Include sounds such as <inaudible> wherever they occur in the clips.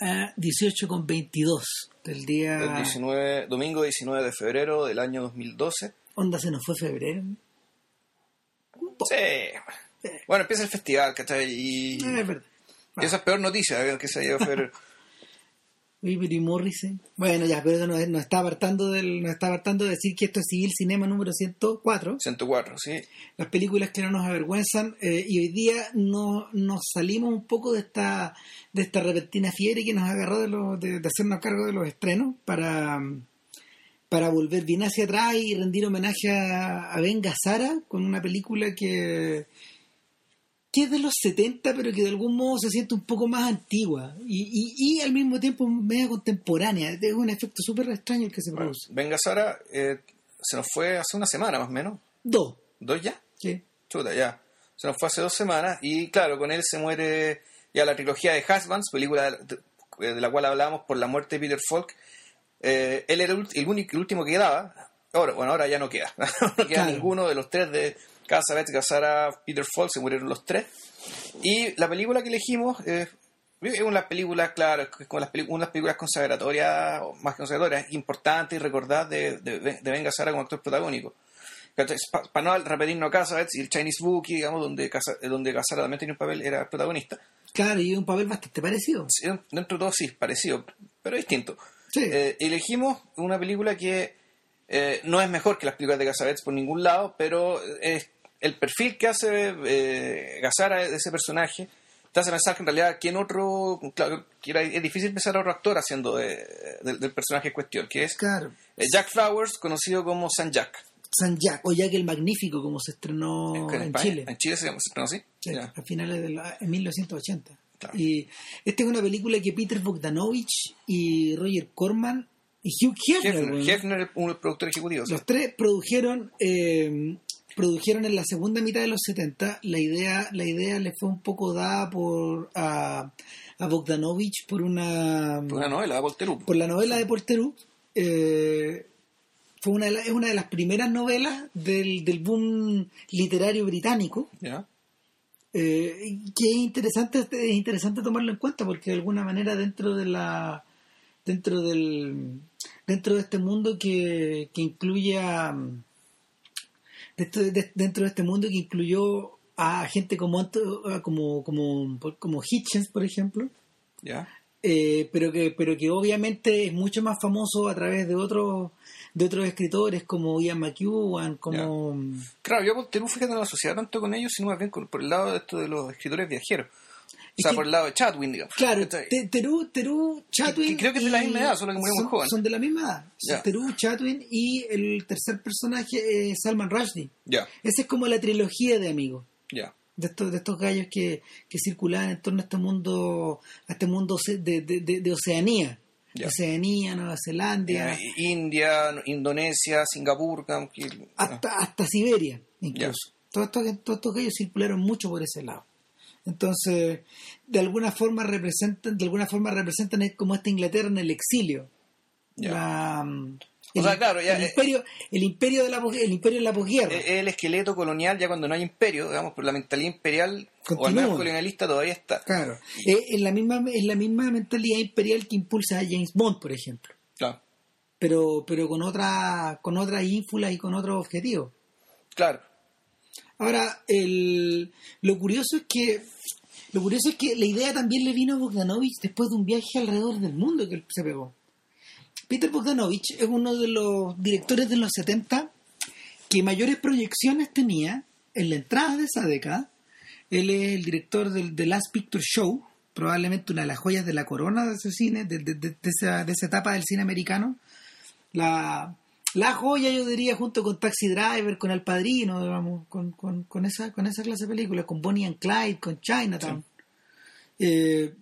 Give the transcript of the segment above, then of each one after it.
a 18 con 22 del día... El 19, domingo 19 de febrero del año 2012. Onda se nos fue febrero. Sí. Bueno, empieza el festival, ¿cachai? Y, es verdad. y esa es peor noticia que se ha ido febrero. <laughs> Oye, pero y Morrissey. Bueno, ya, pero nos, nos está apartando del, nos está apartando de decir que esto es Civil Cinema número 104. 104, sí. Las películas que no nos avergüenzan. eh, y hoy día no, nos salimos un poco de esta, de esta repentina fiebre que nos agarró de, los- de, de hacernos cargo de los estrenos para, para volver bien hacia atrás y rendir homenaje a, a Ben Gazzara con una película que que es de los 70, pero que de algún modo se siente un poco más antigua y, y, y al mismo tiempo media contemporánea. Es un efecto súper extraño el que se Bueno, produce. Venga Sara eh, se nos fue hace una semana más o menos. Dos. ¿Dos ya? Sí. Chuta, ya. Se nos fue hace dos semanas y claro, con él se muere ya la trilogía de Husbands, película de, de la cual hablábamos por la muerte de Peter Falk. Eh, él era el, único, el último que quedaba. Ahora, bueno, ahora ya no queda. <laughs> no queda Claro. ninguno de los tres de Casabets, Gazzara, Peter Falk, se murieron los tres. Y la película que elegimos eh, es una película, claro, es como las unas películas consagratorias, o más consagratorias, importantes y recordadas de, de, de Ben Gazzara como actor protagónico. Para no repetirnos Casabets y el Chinese Bookie, digamos, donde, Casa- donde Gazzara también tenía un papel, era protagonista. Claro, y un papel bastante parecido. Sí, Dentro de todo sí, parecido, pero distinto. Sí. Eh, elegimos una película que eh, no es mejor que las películas de Casabets por ningún lado, pero es el perfil que hace eh, Gazzara de ese personaje te hace pensar que en realidad quién otro, claro, es difícil pensar a otro actor haciendo de- de- del personaje en cuestión, que es Claro. eh, Jack Flowers, conocido como San Jack. San Jack, o Jack el Magnífico, como se estrenó Que en España- Chile. En Chile se llama, se llama así. Sí, a finales de la, en 1980. Claro. Y esta es una película que Peter Bogdanovich y Roger Corman y Hugh Hefner, Hefner, un productor ejecutivo. sí. los tres produjeron eh, produjeron en la segunda mitad de los 70 la idea la idea le fue un poco dada por a, a Bogdanovich por una Por una novela de Theroux. por la novela de Porterú. Eh, fue una de la- es una de las primeras novelas del, del boom literario británico. Eh, que es interesante es interesante tomarlo en cuenta porque de alguna manera dentro de la dentro del dentro de este mundo que, que incluye a dentro de, dentro de este mundo que incluyó a gente como como como como Hitchens por ejemplo ¿ya? eh, pero que pero que obviamente es mucho más famoso a través de otros de otros escritores como Ian McEwan como Claro, yo Theroux, fíjate, no lo asociaba tanto con ellos, sino más bien con- por el lado de esto de los escritores viajeros. O sea, que- por el lado de Chatwin, digamos. Claro, Terú, Terú, Chatwin. que creo que es de la misma edad, solo que murió muy joven. Son de la misma edad. Ya. Terú, Chatwin y el tercer personaje es Salman Rushdie. Ya, Esa es como la trilogía de amigos. ya. De estos, de estos gallos que, que circulaban en torno a este mundo, a este mundo de, de, de- de Oceanía. Oceanía, Nueva Zelanda, Eh, India, Indonesia, Singapur, hasta, hasta Siberia, incluso. Todos estos, todos estos gallos circularon mucho por ese lado. Entonces, de alguna forma representan, de alguna forma representan como esta Inglaterra en el exilio. La, mm, O sea, claro, ya, el eh, imperio, el imperio de la el imperio de la posguerra. Es el esqueleto colonial ya cuando no hay imperio, digamos, pero la mentalidad imperial o al Continúa. menos colonialista todavía está. claro. Eh, es la misma, es la misma mentalidad imperial que impulsa a James Bond, por ejemplo. Claro, Pero, pero con otra, con otras ínfulas y con otros objetivos. claro. Ahora, el, lo curioso es que lo curioso es que la idea también le vino a Bogdanovich después de un viaje alrededor del mundo que él se pegó. Peter Bogdanovich es uno de los directores de los 70 que mayores proyecciones tenía en la entrada de esa década. Él es el director del The Last Picture Show, probablemente una de las joyas de la corona de ese cine, de, de- de- esa, esa etapa del cine americano. La, la joya, yo diría, junto con Taxi Driver, con El Padrino, digamos, con, con, con esa, con esa clase de películas, con Bonnie and Clyde, con Chinatown. Eh,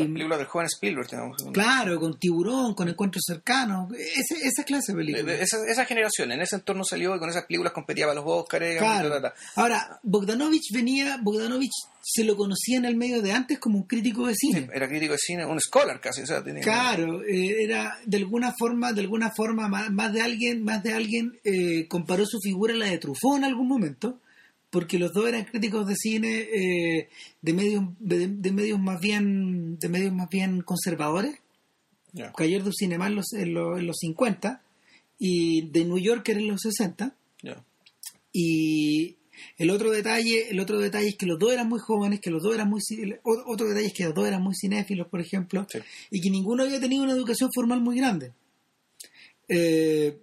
Las películas del joven Spielberg, digamos. claro, con Tiburón, con Encuentros Cercanos, ese- esa clase de películas. esa, esa generación, en ese entorno salió y con esas películas competía para los Oscars. Claro. ta, ta, ta. Ahora, Bogdanovich venía, Bogdanovich se lo conocía en el medio de antes como un crítico de cine. Era crítico de cine, un scholar casi, o sea, tenía... Claro, eh, era de alguna forma, de alguna forma más, más de alguien, más de alguien eh, comparó su figura a la de Truffaut en algún momento, porque los dos eran críticos de cine eh, de medios, de, de medios más bien de medios más bien conservadores. Ya. Cayer du Cinema en los, en, los, en los 50 y de New Yorker en los 60. Ya. Y el otro detalle, el otro detalle es que los dos eran muy jóvenes, que los dos eran muy otro detalle es que los dos eran muy cinéfilos, por ejemplo, Sí. y que ninguno había tenido una educación formal muy grande. Eh,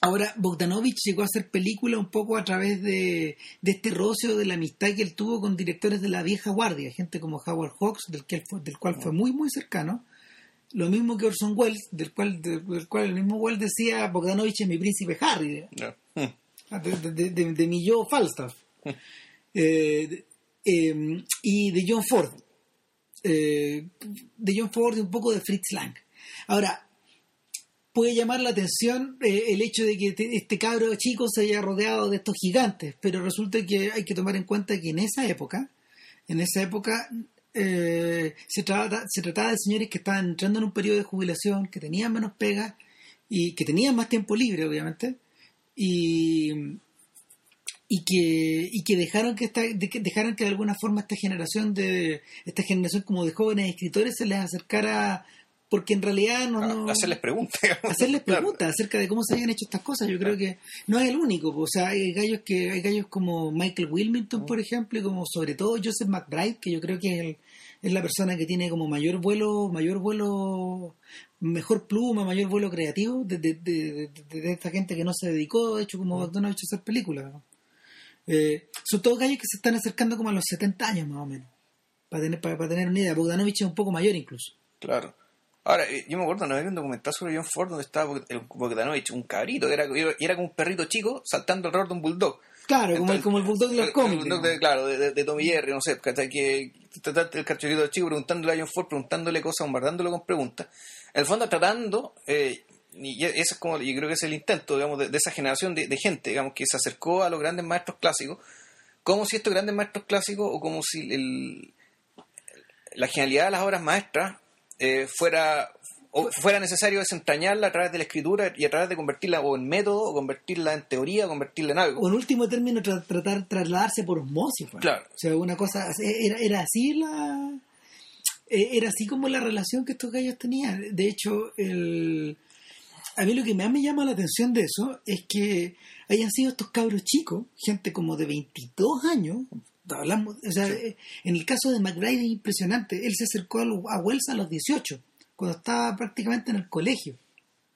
ahora, Bogdanovich llegó a hacer película un poco a través de, de este rocio de la amistad que él tuvo con directores de la vieja guardia, gente como Howard Hawks, del, que él fue- del cual fue muy, muy cercano. Lo mismo que Orson Welles, del cual, del, cual el mismo Welles decía, Bogdanovich es mi príncipe Harry. Mm. de, de, de- de mi yo Falstaff. Eh, de- eh, y de John Ford. Eh, de John Ford y un poco de Fritz Lang. Ahora, puede llamar la atención eh, el hecho de que te- este cabro chico se haya rodeado de estos gigantes, pero resulta que hay que tomar en cuenta que en esa época, en esa época eh, se, trata, se trataba de señores que estaban entrando en un periodo de jubilación, que tenían menos pega y que tenían más tiempo libre, obviamente, y, y que y que dejaron que esta, de dejaron que de alguna forma esta generación de esta generación como de jóvenes escritores se les acercara porque en realidad no, no Hacerles preguntas. <laughs> hacerles Claro. preguntas acerca de cómo se habían hecho estas cosas. Yo creo que no es el único. O sea, hay gallos que hay gallos como Michael Wilmington, por ejemplo, y como sobre todo Joseph McBride, que yo creo que es, el- es la persona que tiene como mayor vuelo, mayor vuelo, mejor pluma, mayor vuelo creativo de, de, de- de- de esta gente que no se dedicó, de hecho, como McDonald's a hacer películas. ¿no? Eh, son todos gallos que se están acercando como a los 70 años más o menos. Para tener, para, para tener una idea. Bogdanovich es un poco mayor incluso. Claro. Ahora, eh, yo me acuerdo, no había un documental sobre John Ford donde estaba el Bogdanovich, un cabrito, era, era, como un perrito chico saltando alrededor de un bulldog. Claro, como, el, como el bulldog de los cómics. el bulldog de- claro, de, de- de Tommy Jerry, no sé, ¿cachai? que trataste el cachorrito chico preguntándole a John Ford, preguntándole cosas, bombardándolo con preguntas. En el fondo tratando, eh, y eso es como, yo creo que es el intento, digamos, de, de esa generación de, de gente, digamos, que se acercó a los grandes maestros clásicos, como si estos grandes maestros clásicos, o como si el, la genialidad de las obras maestras eh, fuera o fuera necesario desentrañarla a través de la escritura y a través de convertirla o en método, o convertirla en teoría, o convertirla en algo. o en último término tra- tratar trasladarse por osmosis pues. Claro. o sea una cosa era, era así la eh, era así como la relación que estos gallos tenían de hecho el a mí lo que más me llama la atención de eso es que hayan sido estos cabros chicos gente como de 22 años hablamos o sea eh, en el caso de McBride es impresionante él se acercó a, Wells a los 18 cuando estaba prácticamente en el colegio.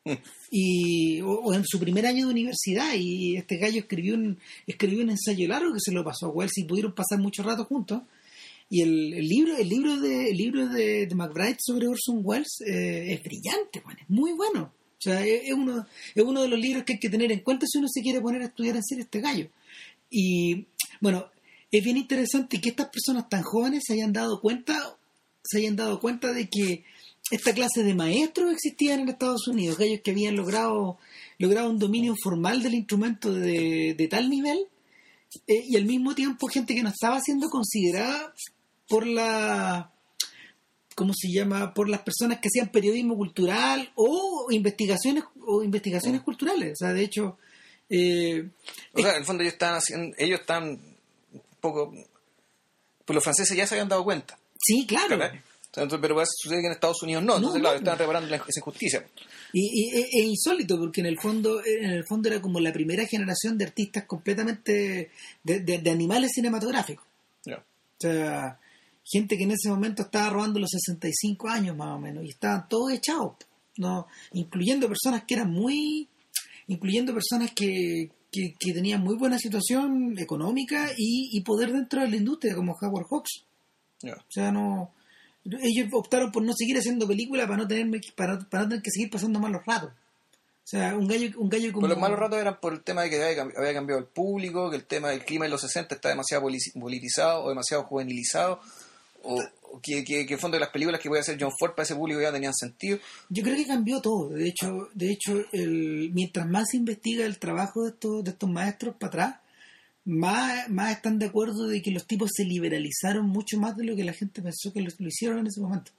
<laughs> Y o, o en su primer año de universidad y este gallo escribió un escribió un ensayo largo que se lo pasó a Wells y pudieron pasar mucho rato juntos. Y el, el libro el libro de el libro de, de McBride sobre Orson Welles eh, es brillante man, es muy bueno. O sea es, es uno es uno de los libros que hay que tener en cuenta si uno se quiere poner a estudiar en serio este gallo. Y bueno es bien interesante que estas personas tan jóvenes se hayan dado cuenta se hayan dado cuenta de que esta clase de maestros existían en Estados Unidos, aquellos que habían logrado, logrado un dominio formal del instrumento de, de tal nivel, eh, y al mismo tiempo gente que no estaba siendo considerada por la ¿cómo se llama? por las personas que hacían periodismo cultural o investigaciones o investigaciones culturales. O sea, de hecho, eh, O sea, en el fondo ellos están haciendo, ellos están poco, pues los franceses ya se habían dado cuenta, sí, claro. ¿verdad? Entonces, pero sucede que en Estados Unidos no, entonces No, claro, no. están reparando la- esa injusticia. Y, y- e- es insólito porque en el fondo en el fondo era como la primera generación de artistas completamente de, de- de animales cinematográficos. O sea, gente que en ese momento estaba robando los 65 años más o menos y estaban todos echados, no, incluyendo personas que eran muy, incluyendo personas que, que, que tenían muy buena situación económica y, y poder dentro de la industria como Howard Hawks. Ya. O sea, no. Ellos optaron por no seguir haciendo películas para no tener para, para no tener que seguir pasando malos ratos. O sea, un gallo, un gallo como. Pues los malos ratos eran por el tema de que había, cambi- había cambiado el público, que el tema del clima en los 60 está demasiado poli- politizado o demasiado juvenilizado, o que, que, que en el fondo de las películas que voy a hacer John Ford para ese público ya tenían sentido. Yo creo que cambió todo. De hecho, de hecho, el, mientras más se investiga el trabajo de estos, de estos maestros para atrás, más, más están de acuerdo de que los tipos se liberalizaron mucho más de lo que la gente pensó que lo, lo hicieron en ese momento.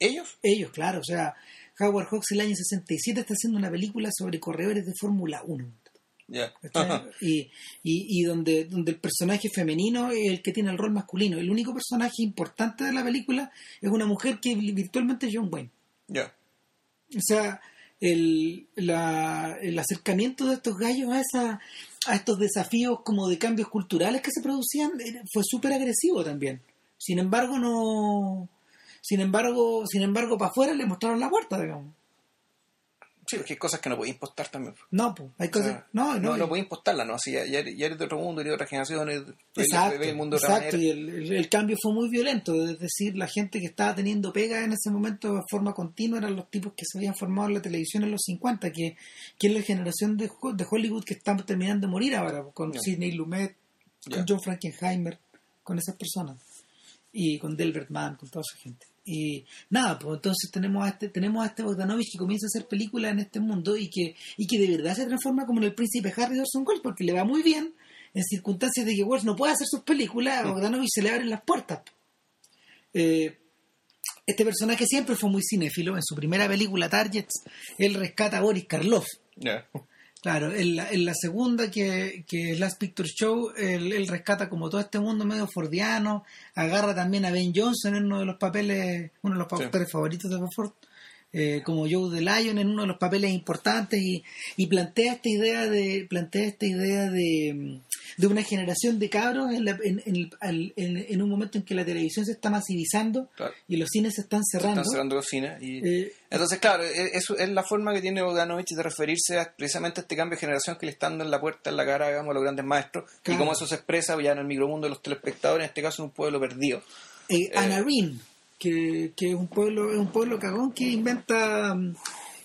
¿Ellos? Ellos, claro. O sea, Howard Hawks el año 67 está haciendo una película sobre corredores de Fórmula 1. <laughs> Y, y, y donde, donde el personaje femenino es el que tiene el rol masculino. El único personaje importante de la película es una mujer que virtualmente es John Wayne. Ya. O sea, el, la- el acercamiento de estos gallos a, esa, a estos desafíos como de cambios culturales que se producían era- fue súper agresivo también. Sin embargo, no... Sin embargo, sin embargo, para afuera le mostraron la puerta, digamos. Sí, porque hay cosas que no podéis impostar también. No, pues, hay O cosas... sea, no, no, no, no podéis ¿no? Si ya, ya eres, de otro mundo, eres de otra generación, eres, Exacto, el mundo de exacto, y el, el- el cambio fue muy violento, es decir, la gente que estaba teniendo pega en ese momento de forma continua eran los tipos que se habían formado en la televisión en los 50, que, que es la generación de, de Hollywood que están terminando de morir ahora, con Ya. Sidney Lumet, con. John Frankenheimer, con esas personas, y con Delbert Mann, con toda esa gente. Y nada, pues entonces tenemos a este, tenemos a este Bogdanovich que comienza a hacer películas en este mundo y que, y que de verdad se transforma como en el príncipe Harry de Orson Welles, porque le va muy bien en circunstancias de que Welles no puede hacer sus películas, a Bogdanovich se le abren las puertas. Eh, este personaje siempre fue muy cinéfilo. En su primera película, Targets, él rescata a Boris Karloff. Claro, en la, en la segunda, que, que es Last Picture Show, él, él rescata como todo este mundo medio fordiano, agarra también a Ben Johnson en uno de los papeles, uno de los Sí. papeles favoritos de Ford, eh, como Joe the Lion en uno de los papeles importantes y, y plantea esta idea de plantea esta idea de, de una generación de cabros en, la- en, en el- en- en un momento en que la televisión se está masivizando Claro. y los cines se están cerrando. Están cerrando los cines. Y... Eh, Entonces, claro, e- eso es la forma que tiene Bogdanovich de referirse a precisamente a este cambio de generación que le están dando en la puerta, en la cara, digamos, a los grandes maestros. Claro. Y cómo eso se expresa ya en el micromundo de los telespectadores, en este caso en un pueblo perdido. eh, Anarin, que, que es un pueblo, es un pueblo cagón que inventa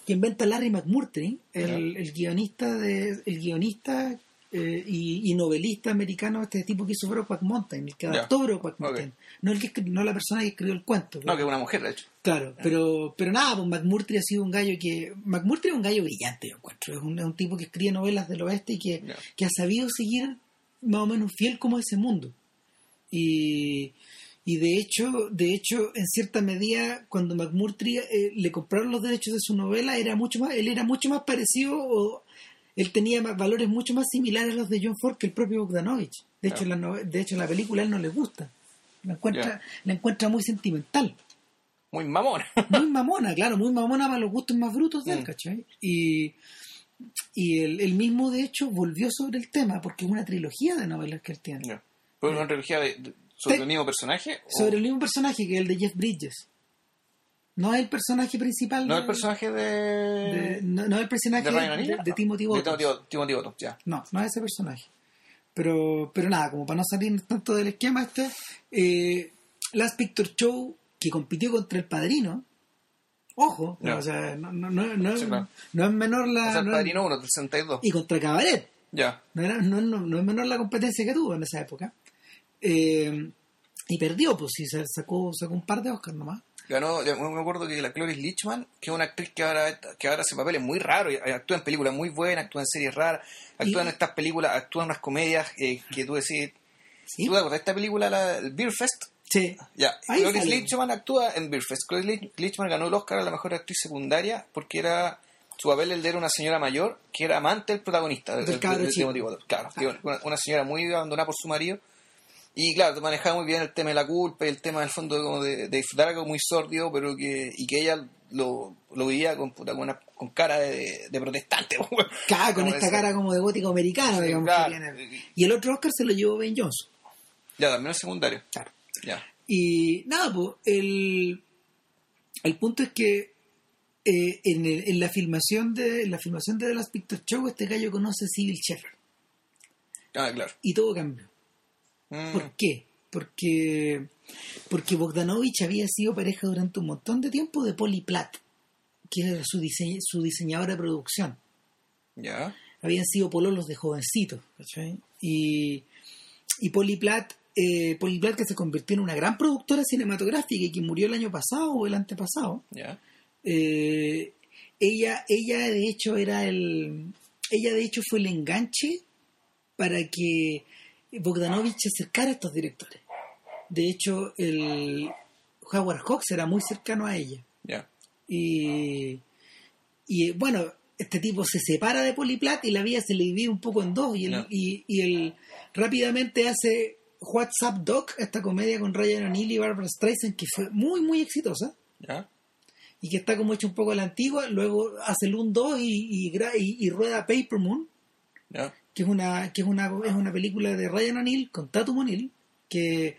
que inventa Larry McMurtry, el, el guionista de, el guionista eh, y, y novelista americano, este tipo que hizo Brokeback Mountain, el que adaptó Brokeback Mountain, Ok. no el que no la persona que escribió el cuento. No, que es una mujer, de hecho. Claro, pero, pero nada, pues McMurtry ha sido un gallo que. McMurtry es un gallo brillante, yo encuentro. Es un, es un tipo que escribe novelas del oeste y que, que ha sabido seguir más o menos fiel como ese mundo. Y, y de hecho, de hecho, en cierta medida, cuando McMurtry eh, le compraron los derechos de su novela, era mucho más, él era mucho más parecido o él tenía más- valores mucho más similares a los de John Ford que el propio Bogdanovich. De hecho, la, de hecho la película a él no le gusta. La encuentra, la encuentra muy sentimental Muy mamona. <laughs> muy mamona, claro, muy mamona para los gustos más brutos de él, Mm. ¿cachai? Y, y él, él mismo, de hecho, volvió sobre el tema, porque es una trilogía de novelas que él tiene. Ya. ¿Pero es una trilogía de- de- sobre el mismo personaje? o- Sobre el mismo personaje que el de Jeff Bridges. No es el personaje principal. No de- el personaje de... de- no, no es el personaje ¿De de, de- Timothy Bottoms. Timothy- Timothy Bottoms, ya. No, no es ese personaje. Pero, pero nada, como para no salir tanto del esquema este, eh, Last Picture Show, que compitió contra El Padrino, ojo, Ya. o sea, no, no, no, no, Sí, claro. no es menor la... O sea, el no es- Padrino 1 del 62. y contra Cabaret. Ya. No, era- no, no- no es menor la competencia que tuvo en esa época. Eh, y perdió, pues sí, se sacó, sacó un par de Oscars nomás. Ganó, me acuerdo que la Cloris Lichman, que es una actriz que ahora, que ahora hace papeles muy raros, y actúa en películas muy buenas, actúa en series raras, actúa Y- en estas películas, actúa en unas comedias eh, que tú decís... Sí, ¿Tú te acuerdas de esta película, la, el Beer Fest? sí. Ya, Ahí Cloris sale. Lichman actúa en Beer Fest. Cloris Lich- Lichman ganó el Oscar a la mejor actriz secundaria porque era su papel el de era una señora mayor que era amante del protagonista, Del del-. Claro, una, una señora muy abandonada por su marido. Y claro, manejaba muy bien el tema de la culpa y el tema del fondo como de, de disfrutar algo muy sordio, pero que, y que ella lo, lo vivía con, puta, con, una- con cara de, de protestante. <laughs> Ca- con esta cara como de gótico americano, Sí, digamos. claro. Y el otro Oscar se lo llevó Ben Johnson. Ya, también el secundario. Claro. Ya. Y nada, pues, el, el punto es que eh, en, el- en la filmación de en la filmación de The Last Picture Show, este gallo conoce a Shepherd. Ah, claro. Y todo cambió. Mm, ¿Por qué? Porque, porque Bogdanovich había sido pareja durante un montón de tiempo de Polly Platt, que era su, dise- su diseñadora de producción. ya. Habían sido pololos de jovencitos. ¿cachai? Y, y Polly Platt, eh, Polly Platt que se convirtió en una gran productora cinematográfica y que murió el año pasado o el antepasado, Ya. eh, ella, ella de hecho era el, ella de hecho fue el enganche para que Bogdanovich se acercara a estos directores. De hecho, el Howard Hawks era muy cercano a ella. Y, y bueno, este tipo se separa de Poliplat y la vida se le divide un poco en dos y, el, y, y él rápidamente hace WhatsApp Doc, esta comedia con Ryan O'Neill y Barbara Streisand que fue muy muy exitosa. Y que está como hecho un poco a la antigua, luego hace Loon 2 y, y, y, rueda Paper Moon, que es una que es una es una película de Ryan O'Neill con Tatum O'Neill que,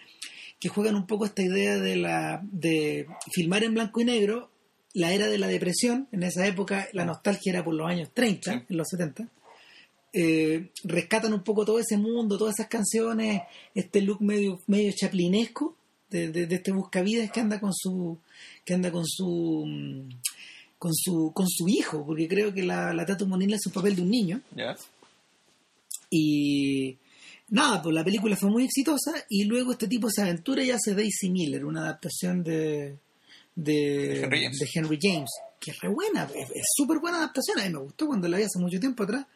que juegan un poco esta idea de la de filmar en blanco y negro la era de la depresión, en esa época la nostalgia era por los años 30, en los 70, eh, rescatan un poco todo ese mundo, todas esas canciones, este look medio, medio chaplinesco de, de, este buscavidas que anda con su que anda con su con su con su hijo, porque creo que la, la Tatum O'Neill es un papel de un niño. Y nada, pues la película fue muy exitosa y luego este tipo se aventura y hace Daisy Miller, una adaptación de de, Henry James. que es re buena, es súper buena adaptación, a mí me gustó cuando la vi hace mucho tiempo atrás,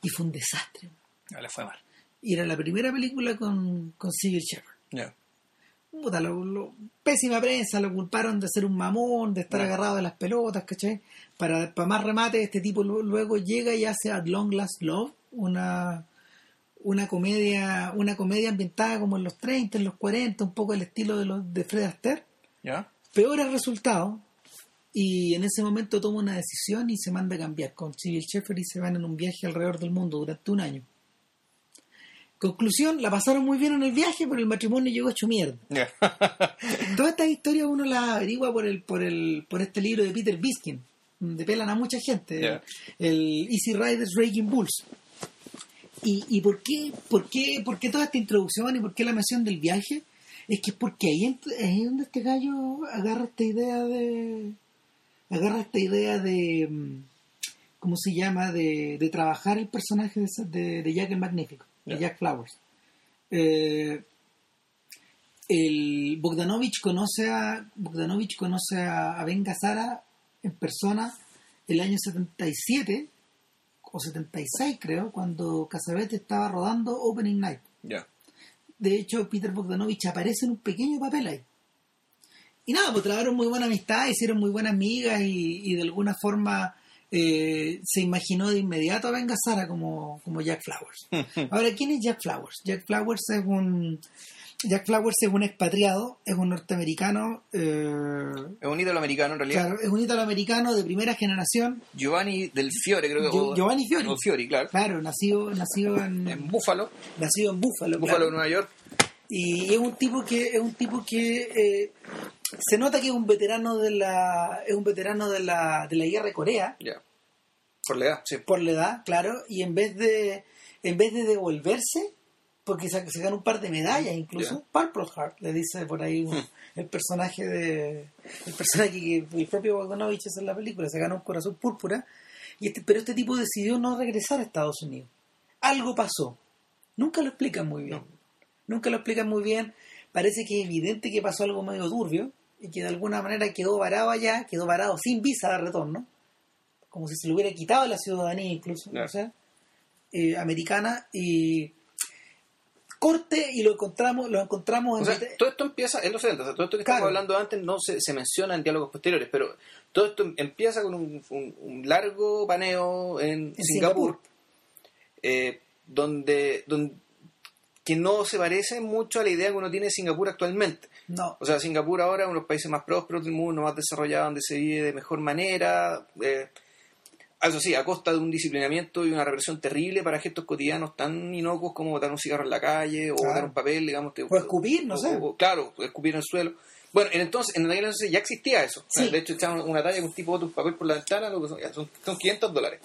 y fue un desastre. No le fue mal. Y era la primera película con, con Civil Shepard. pésima prensa, lo culparon de ser un mamón, de estar agarrado de las pelotas, ¿cachai? Para, para más remate, este tipo luego llega y hace At Long Last Love, una, una comedia una comedia ambientada como en los 30, en los 40, un poco el estilo de, los, de Fred Astaire. ¿Ya? peores resultados y en ese momento toma una decisión y se manda a cambiar con Civil Sheffer y se van en un viaje alrededor del mundo durante un año. Conclusión, la pasaron muy bien en el viaje, pero el matrimonio llegó hecho mierda. <laughs> Todas estas historias uno las averigua por el, por el, por este libro de Peter Biskin, donde pelan a mucha gente, el Easy Riders Raging Bulls. ¿Y, y por, qué, por, qué, por qué toda esta introducción y por qué la mención del viaje? Es que porque ahí es donde este gallo agarra esta idea de. agarra esta idea de. Mm, ¿Cómo se llama? De, de trabajar el personaje de, de, Jack el Magnífico, de Jack Flowers. Eh, el Bogdanovich conoce a Bogdanovich conoce a, a Ben Gazzara en persona el año 77 o 76 creo cuando Casabete estaba rodando Opening Night de hecho, Peter Bogdanovich aparece en un pequeño papel ahí. Y nada, pues trabajaron muy buena amistad, hicieron muy buenas amigas y, de alguna forma eh, se imaginó de inmediato a Ben Gazzara como, como Jack Flowers. <laughs> Ahora, ¿quién es Jack Flowers? Jack Flowers es un Jack Flowers es un expatriado, es un norteamericano. Eh, es un italoamericano en realidad. Claro, es un italoamericano de primera generación. Giovanni del Fiore, creo que. Giovanni Fiore. Fiori, claro. Claro, nacido, nacido en. En Búfalo. Nacido en Búfalo. Búfalo, Nueva York. Y es un tipo que es un tipo que eh, se nota que es un veterano de la es un veterano de la, de la guerra de Corea. Ya. Por la edad, sí. Por la edad, claro. Y en vez de en vez de devolverse porque se, se un par de medallas incluso. Purple Heart, le dice por ahí hmm. el personaje de el personaje que el propio Bogdanovich es en la película, se gana un corazón púrpura, y este, pero este tipo decidió no regresar a Estados Unidos. Algo pasó. Nunca lo explican muy bien. Nunca lo explican muy bien. Parece que es evidente que pasó algo medio turbio y que de alguna manera quedó varado allá, quedó varado sin visa de retorno, como si se le hubiera quitado la ciudadanía incluso, o sea, eh, americana, y corte y lo encontramos lo encontramos en todo esto empieza en los 70 todo esto que estamos hablando antes no se, se, menciona en diálogos posteriores pero todo esto empieza con un, un, largo paneo en, Singapur, eh, donde, donde que no se parece mucho a la idea que uno tiene de Singapur actualmente. No. O sea, Singapur ahora es uno de los países más prósperos del mundo, más desarrollados, donde se vive de mejor manera. Eh, eso sí, a costa de un disciplinamiento y una represión terrible para gestos cotidianos tan inocuos como botar un cigarro en la calle o botar un papel, digamos. o escupir, no sé. claro, escupir en el suelo. Bueno, entonces, en aquel entonces ya existía eso. De hecho, echaban una talla con un tipo bota un papel por la ventana, son, son, 500 dólares.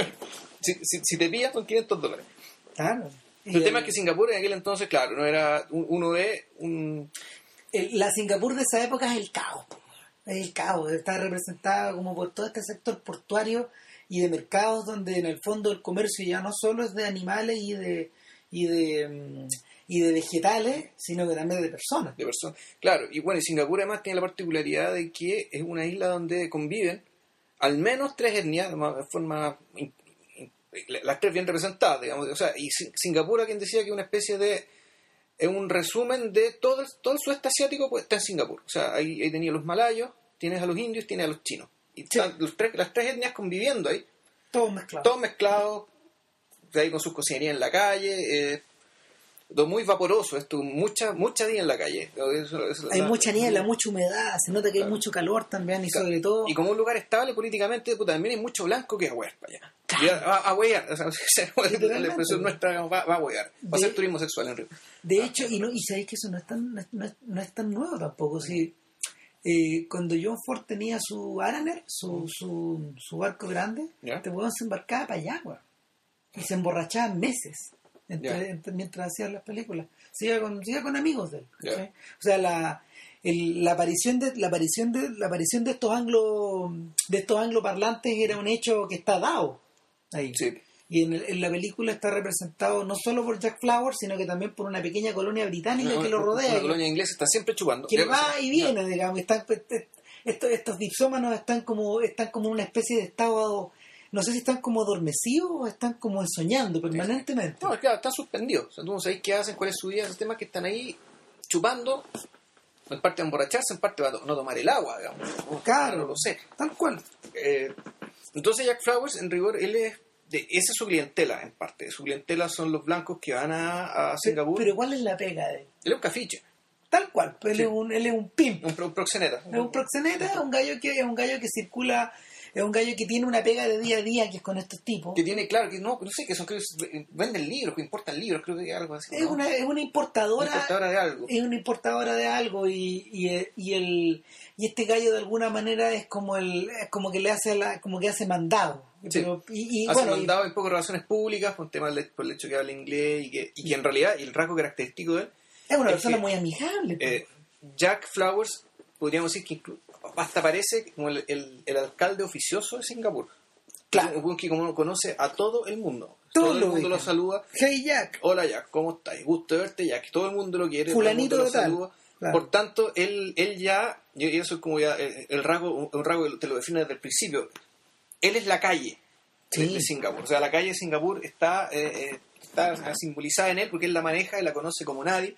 <laughs> si, si, te pillas, son 500 dólares. Claro. El, tema es que Singapur en aquel entonces, claro, no era uno de un... la Singapur de esa época es el caos el caos, está representada como por todo este sector portuario y de mercados donde en el fondo el comercio ya no solo es de animales y de y de mm, y de vegetales, sino que también de personas. De personas. Claro, y bueno, y Singapur además tiene la particularidad de que es una isla donde conviven al menos tres etnias de forma las tres bien representadas, digamos, o sea, y Singapur, a quien decía que una especie de es un resumen de todo el, todo el sudeste asiático, pues está en Singapur. O sea, ahí, ahí tenía los malayos, tienes a los indios, tienes a los chinos. y están los tres, las tres etnias conviviendo ahí, Todo mezclado. todos mezclados, de ahí con sus cocinerías en la calle, eh, muy vaporoso, esto, mucha, mucha día en la calle. Eso- eso- Hay la- mucha niebla, mucha humedad, se nota que hay mucho calor también y Claro. sobre todo... Y como un lugar estable políticamente, puta, también hay mucho blanco que es a huear para allá. Y a, huear, o sea, <laughs> la expresión nuestra va, va a huear, va a ser turismo sexual en Río. De hecho, y, no, y sabéis que eso no es tan, no es, no es- tan nuevo tampoco. Si, eh, cuando John Ford tenía su Araner, su, su, su barco grande, Ya. este weón se embarcaba para allá, weón. Y se emborrachaba meses entre- Ya. entre- mientras hacían las películas. Se iba con, se iba con amigos de él. O sea, la, el- la aparición de la aparición de la aparición de estos anglo de estos angloparlantes era un hecho que está dado ahí. Sí. Y en, el- en la película está representado no solo por Jack Flowers, sino que también por una pequeña colonia británica que lo rodea. La colonia inglesa está siempre chupando. que va o y viene, digamos. Están, pues, estos, estos dipsómanos están como, están como en una especie de estado, no sé si están como adormecidos o están como ensoñando permanentemente. No, claro, están suspendidos. O sea, tú no sabes qué hacen, cuál es su vida, esos temas que están ahí chupando, en parte a emborracharse, en parte a no tomar el agua, digamos. Claro. No lo sé. Tal cual. Eh, entonces Jack Flowers, en rigor, él es... De, esa es su clientela, en parte. Su clientela son los blancos que van a, a Singapur. Pero ¿cuál es la pega de él? él es un cafiche, Tal cual, Sí. él, es un, él es un pimp. un, pro- un proxeneta. Es un proxeneta, un gallo que es un gallo que circula, es un gallo que tiene una pega de día a día que es con estos tipos. Que tiene, claro, que no, no sé, que son, que venden libros, que importan libros, creo que algo así. Es ¿no? una, es una importadora, importadora de algo. es una importadora de algo y, y, eh, y el y este gallo de alguna manera es como el es como que le hace la, como que hace mandado Sí. Pero- y, y Hace bueno y- mandado en poco relaciones públicas por, tema del, por el hecho que habla inglés y que, y que en realidad el rasgo característico de él, es una es persona que, muy amigable pues. eh, Jack Flowers, podríamos decir que hasta parece como el, el- el alcalde oficioso de Singapur. Claro. Un que como conoce a todo el mundo. Todo Todo, el mundo lo saluda. hey Jack Hola Jack, ¿cómo estás? Gusto de verte Jack. Todo el mundo lo quiere. Fulanito todo el mundo de lo saluda. Claro. Por tanto, él, él ya, y eso es como ya eh, el rasgo, un rasgo que te lo define desde el principio. Él es la calle de- Sí. de Singapur. O sea, la calle de Singapur está, eh, eh, está simbolizada en él porque él la maneja y la conoce como nadie.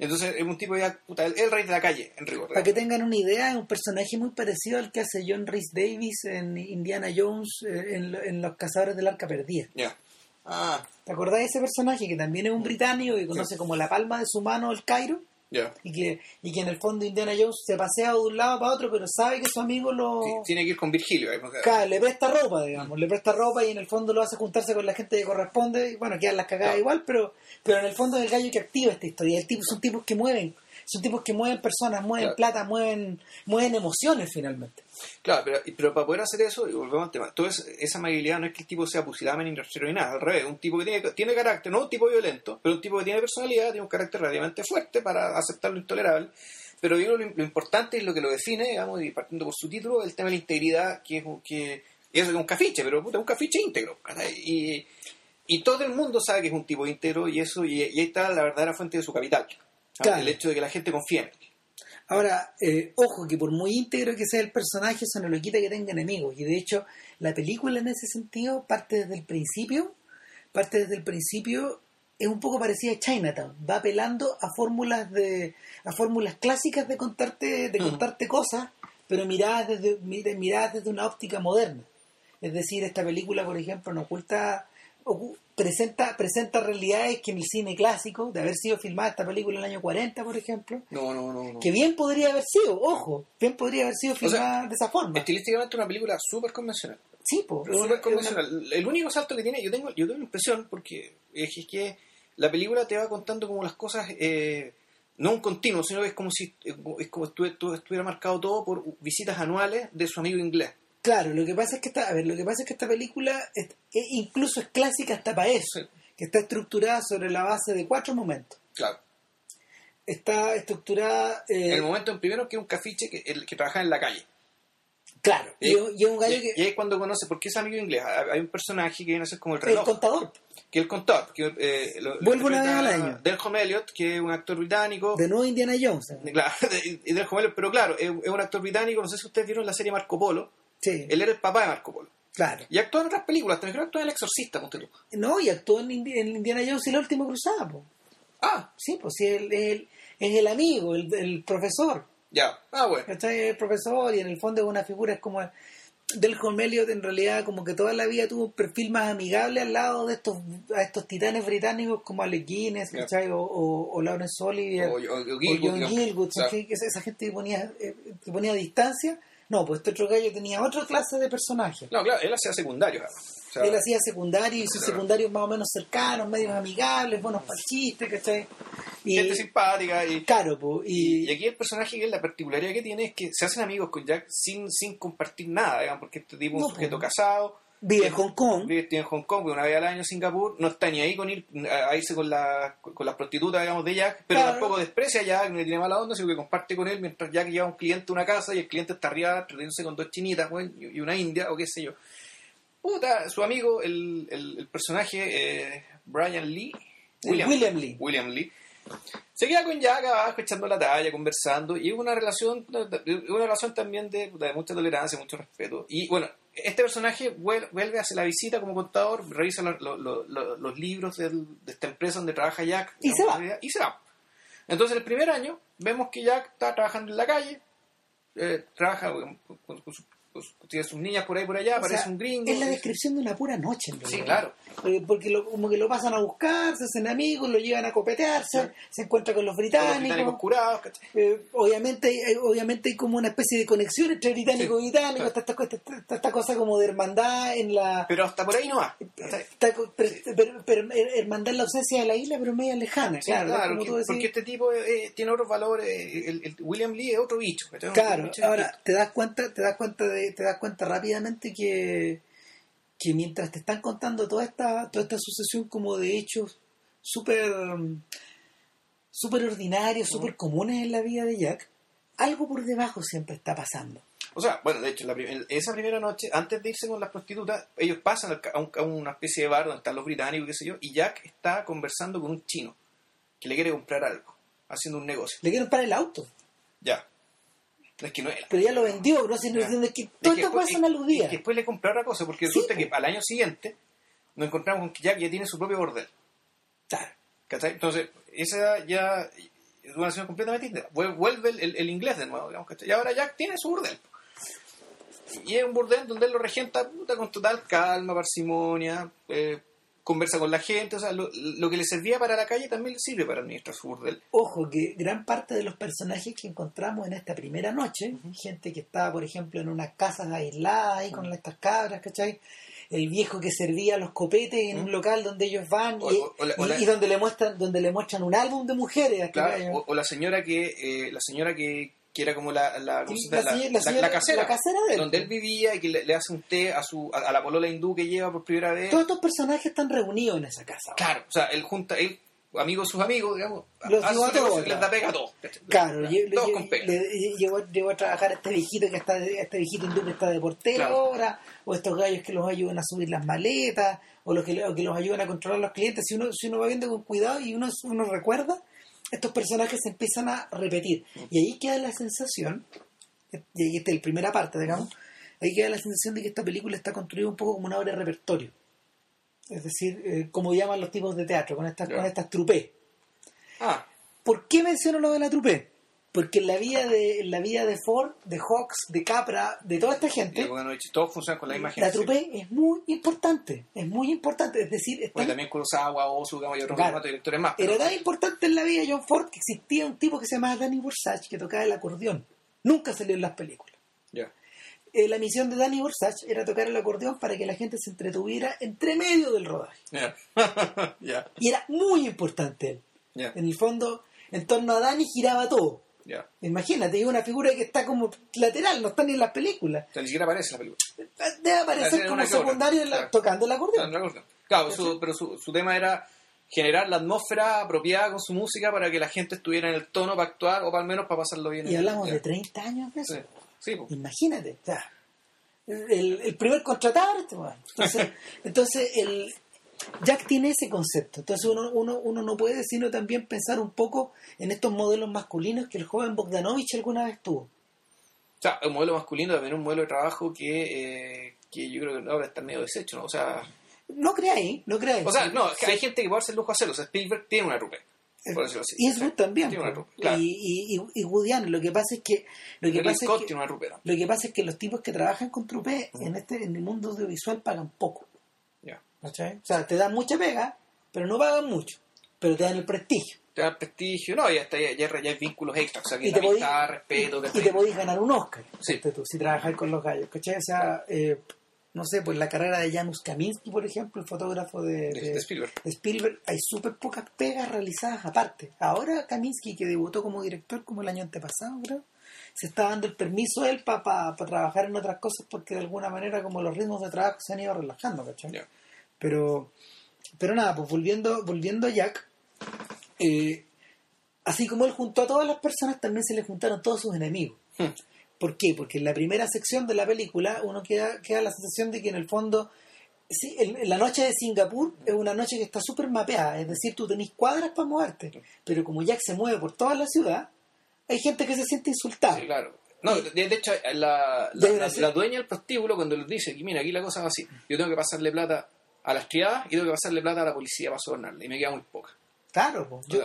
Entonces es un tipo ya, puta, el, el rey de la calle, en rigor. para que tengan una idea es un personaje muy parecido al que hace John Rhys Davis en Indiana Jones eh, en, en los cazadores del arca perdida Ya. Ah, ¿te acordás de ese personaje que también es un británico que conoce como la palma de su mano el Cairo? Ya. y que, y que en el fondo Indiana Jones se pasea de un lado para otro, pero sabe que su amigo lo... Ti- Tiene que ir con Virgilio. porque- Claro, le presta ropa, digamos, le presta ropa y en el fondo lo hace juntarse con la gente que corresponde, y bueno, quedan las cagadas igual, pero, pero en el fondo es el gallo que activa esta historia, el tipo, son tipos que mueven, son tipos que mueven personas, mueven Claro. plata, mueven, mueven emociones finalmente. Claro, pero, pero para poder hacer eso, y volvemos al tema, toda esa, amabilidad no es que el tipo sea pusilánime ni ni nada, al revés, un tipo que tiene, tiene carácter, no un tipo violento, pero un tipo que tiene personalidad, tiene un carácter relativamente fuerte para aceptar lo intolerable. Pero yo lo, lo importante es lo que lo define, digamos, y partiendo por su título, el tema de la integridad, que es, que eso es un cafiche, pero puta, un cafiche íntegro. Y, y todo el mundo sabe que es un tipo íntegro y eso, y, y ahí está la verdadera fuente de su capital. Claro. El hecho de que la gente confíe en él. Ahora, eh, ojo, que por muy íntegro que sea el personaje, eso no lo quita que tenga enemigos. Y de hecho, la película en ese sentido parte desde el principio, parte desde el principio, es un poco parecida a Chinatown. Va apelando a fórmulas de, a fórmulas clásicas de contarte, de Ujú. contarte cosas, pero miradas desde, mira- miradas desde una óptica moderna. Es decir, esta película, por ejemplo, no oculta, ocu- presenta, presenta realidades que en el cine clásico, de haber sido filmada esta película en el año 40, por ejemplo, No, no, no. no. que bien podría haber sido, ojo, bien podría haber sido sea, filmada de esa forma. Estilísticamente una película súper convencional. Sí, po, es una- súper convencional. El único salto que tiene, yo tengo, yo tengo la impresión, porque es que- la película te va contando como las cosas, eh, no un continuo, sino que es como si es como estuviera, estuviera marcado todo por visitas anuales de su amigo inglés. Claro, lo que pasa es que esta, a ver, lo que pasa es que esta película es- es- incluso es clásica hasta para eso, Sí. que está estructurada sobre la base de cuatro momentos. Claro. Está estructurada, eh, el momento en primero que es un cafiche que, el, que trabaja en la calle. claro, y, es un gallo y, que y es cuando conoce, porque es amigo inglés, hay un personaje que viene a ser como el el reloj, contador, que es el contador. Que, eh, lo- Vuelve una vez al año. Delhom Elliot, que es un actor británico. de nuevo Indiana Jones. Claro, y del Elliot, pero claro, es, es un actor británico, no sé si ustedes vieron la serie Marco Polo, Sí, él era el papá de Marco Polo. claro. Y actuó en otras películas, también creo que actuó en El Exorcista, ponte. No, y actuó en, Indi- en Indiana Jones y la última cruzada, po. Ah, Sí, pues sí, él, él- es el amigo, el, el profesor. ya, ah, bueno. ¿cachai? El profesor y en el fondo es una figura, es como, del Home Elliot en realidad como que toda la vida tuvo un perfil más amigable al lado de estos a estos titanes británicos como Alec Guinness Yeah. ¿cachai? o, o, o Laurence Olivier O- o- o o John esa esa gente que ponía, eh, que ponía distancia no, pues este otro gallo tenía otra clase de personaje No, claro, él hacía secundario. además. O sea, él hacía secundario y sus Claro. secundarios más o menos cercanos, medios amigables, buenos para el chiste, ¿cachai? Y, gente simpática y, claro, pues, y, y aquí el personaje que la particularidad que tiene es que se hacen amigos con Jack sin, sin compartir nada, digamos, porque este tipo es No, un sujeto pues. casado, vive en Hong Kong, vive en Hong Kong, una vez al año en Singapur, no está ni ahí con ir a, a irse con la con las prostitutas, digamos, de Jack, pero Claro. tampoco desprecia a Jack, ni le tiene mala onda, sino que comparte con él mientras Jack lleva a un cliente a una casa y el cliente está arriba riéndose con dos chinitas bueno, y una india o qué sé yo. Puta, su amigo, el, el, el personaje eh, Brian Lee, William, Lee. William Lee. Se queda con Jack abajo echando la talla, conversando, y es una relación, una relación también de, de mucha tolerancia, mucho respeto. Y bueno, este personaje vuel- vuelve, hace la visita como contador, revisa lo- lo- lo- lo- los libros del- de esta empresa donde trabaja Jack. Y se va. Y se va. Entonces el primer año vemos que Jack está trabajando en la calle, eh, trabaja con su- tiene sus niñas por ahí por allá, O aparece sea, un gringo. Es la descripción de una pura noche, en Sí, claro. Eh, Porque lo- como que lo pasan a buscar, se hacen amigos, lo llevan a copetear, se, Sí. se encuentra con los Con los británicos. británicos curados. Eh, obviamente, hay- obviamente hay como una especie de conexión entre británico Sí, y británico, está esta, esta- esta- esta cosa como de hermandad en la... Pero hasta por ahí no va. her- hermandad en la ausencia de la isla, pero media lejana, Sí, claro. claro, porque este tipo eh, tiene otros valores. eh, el, el William Lee es otro bicho. Claro, bicho ahora te das cuenta, te das cuenta de, te das cuenta rápidamente que, que mientras te están contando toda esta, toda esta sucesión como de hechos súper súper ordinarios, súper comunes en la vida de Jack, algo por debajo siempre está pasando. O sea, bueno, de hecho, la prim- esa primera noche, antes de irse con las prostitutas, ellos pasan a, un- a una especie de bar donde están los británicos, qué sé yo, y Jack está conversando con un chino que le quiere comprar algo, haciendo un negocio. Le quieren parar el auto, Ya. Es que no era. pero ya lo vendió, sé, no es que Es todas que estas cosas son y- aludidas. y después le compré otra cosa, porque Sí, resulta po. que al año siguiente nos encontramos con que Jack ya tiene su propio bordel. Claro. Entonces, esa ya es una situación completamente distinta. Vuel- Vuelve el, el- el inglés de nuevo, digamos, ¿cachai? Y ahora Jack tiene su burdel. Y es un burdel donde él lo regenta puta, con total calma, parsimonia, eh, conversa con la gente, o sea, lo, lo que le servía para la calle también le sirve para administrar su burdel. Ojo, que gran parte de los personajes que encontramos en esta primera noche, gente que estaba, por ejemplo, en unas casas aisladas ahí con estas cabras, ¿cachai? El viejo que servía los copetes en un local donde ellos van O- y, o- o la- o y- la- y donde le muestran donde le muestran un álbum de mujeres. Claro, o la señora que eh, la señora que, que era como la, la, ¿cómo se La la señora- la casera, de él. donde él vivía y que le, le hace un té a su a, a la polola hindú que lleva por primera vez. Todos estos personajes están reunidos en esa casa. Claro, o sea, él junta, él, amigos sus amigos, digamos, Los a todos, les da pega a todos. Claro, lle- todos lle- con pega. le- llegó, llegó a trabajar este viejito que está de- este viejito hindú que está de portero Claro. ahora, o estos gallos que los ayudan a subir las maletas, o los que, o que los ayudan a controlar los clientes. Si uno, si uno va viendo con cuidado y uno, uno recuerda, estos personajes se empiezan a repetir. Y ahí queda la sensación, y ahí está la primera parte, digamos, ahí queda la sensación de que esta película está construida un poco como una obra de repertorio. Es decir, eh, como llaman los tipos de teatro, con estas, Ya. con estas. Ah, ¿Por qué menciono lo de la trupe? Porque en la vida de, en la vida de Ford, de Hawks, de Capra, de toda esta gente, bueno, todos funcionan con la misma la gente. trupe es muy importante. Es muy importante. Es decir, es Porque tan- también Kurosawa, digamos, y otros Claro. directores más. era pero- tan importante en la vida de John Ford que existía un tipo que se llamaba Danny Borsach que tocaba el acordeón. Nunca salió en las películas. Ya. Eh, la misión de Danny Borsach era tocar el acordeón para que la gente se entretuviera entre medio del rodaje. Ya. <laughs> Ya. Y era muy importante él. En el fondo, en torno a Danny giraba todo. Ya. Imagínate, es una figura que está como lateral, no está ni en las películas. O sea, ni siquiera aparece en la película. Debe aparecer como secundario en la- claro. tocando el acordeón. Claro, su- pero su, su tema era generar la atmósfera apropiada con su música para que la gente estuviera en el tono para actuar o para al menos para pasarlo bien. Y hablamos de 30 años de eso. Sí, sí. Imagínate, o sea, el, el primer contratado. este. Entonces, <laughs> entonces el, Jack tiene ese concepto. Entonces uno, uno, uno no puede sino también pensar un poco en estos modelos masculinos que el joven Bogdanovich alguna vez tuvo. O sea, un modelo masculino también un modelo de trabajo que, eh, que yo creo que ahora está medio deshecho, ¿no? O sea, No creáis, no creáis. o sea no, es que hay gente que puede hacer lujo de hacerlo. O sea, Spielberg tiene una trupe. por decirlo así. Eastwood también. Tiene una po. rupe, claro. y, y, y, y Woody Allen. Lo que pasa es que lo que pasa es que, tiene una lo que pasa es que los tipos que trabajan con Trupé en este en el mundo audiovisual pagan poco. O sea, te dan mucha pega, pero no pagan mucho. Pero te dan el prestigio. Te da prestigio, no, ya, está, ya, ya, ya hay vínculos extras, o sea, que Y te podí- amistad, respeto, y te podéis ganar un Oscar. Sí. tú, si trabajas con los gallos. ¿cachai? O sea, eh, no sé, pues la carrera de Janusz Kaminski, por ejemplo, el fotógrafo de, de, de- Spielberg. de Spielberg, hay súper pocas pegas realizadas aparte. Ahora Kaminsky, que debutó como director como el año antepasado, creo, se está dando el permiso él para trabajar en otras cosas porque de alguna manera como los ritmos de trabajo se han ido relajando, ¿cachai? Ya. Pero, pero nada, pues volviendo, volviendo a Jack, eh, así como él juntó a todas las personas, también se le juntaron todos sus enemigos. Hmm. ¿Por qué? Porque en la primera sección de la película uno queda, queda la sensación de que en el fondo, sí, el- la noche de Singapur es una noche que está súper mapeada, es decir, tú tenés cuadras para moverte, pero como Jack se mueve por toda la ciudad, hay gente que se siente insultada. Sí, claro. No, de, de hecho, la, la, la- dueña del prostíbulo, cuando les dice mira, aquí la cosa va así, yo tengo que pasarle plata a las triadas y tengo que pasarle plata a la policía para sobornarle, y me queda muy poca. Claro, pues, yo-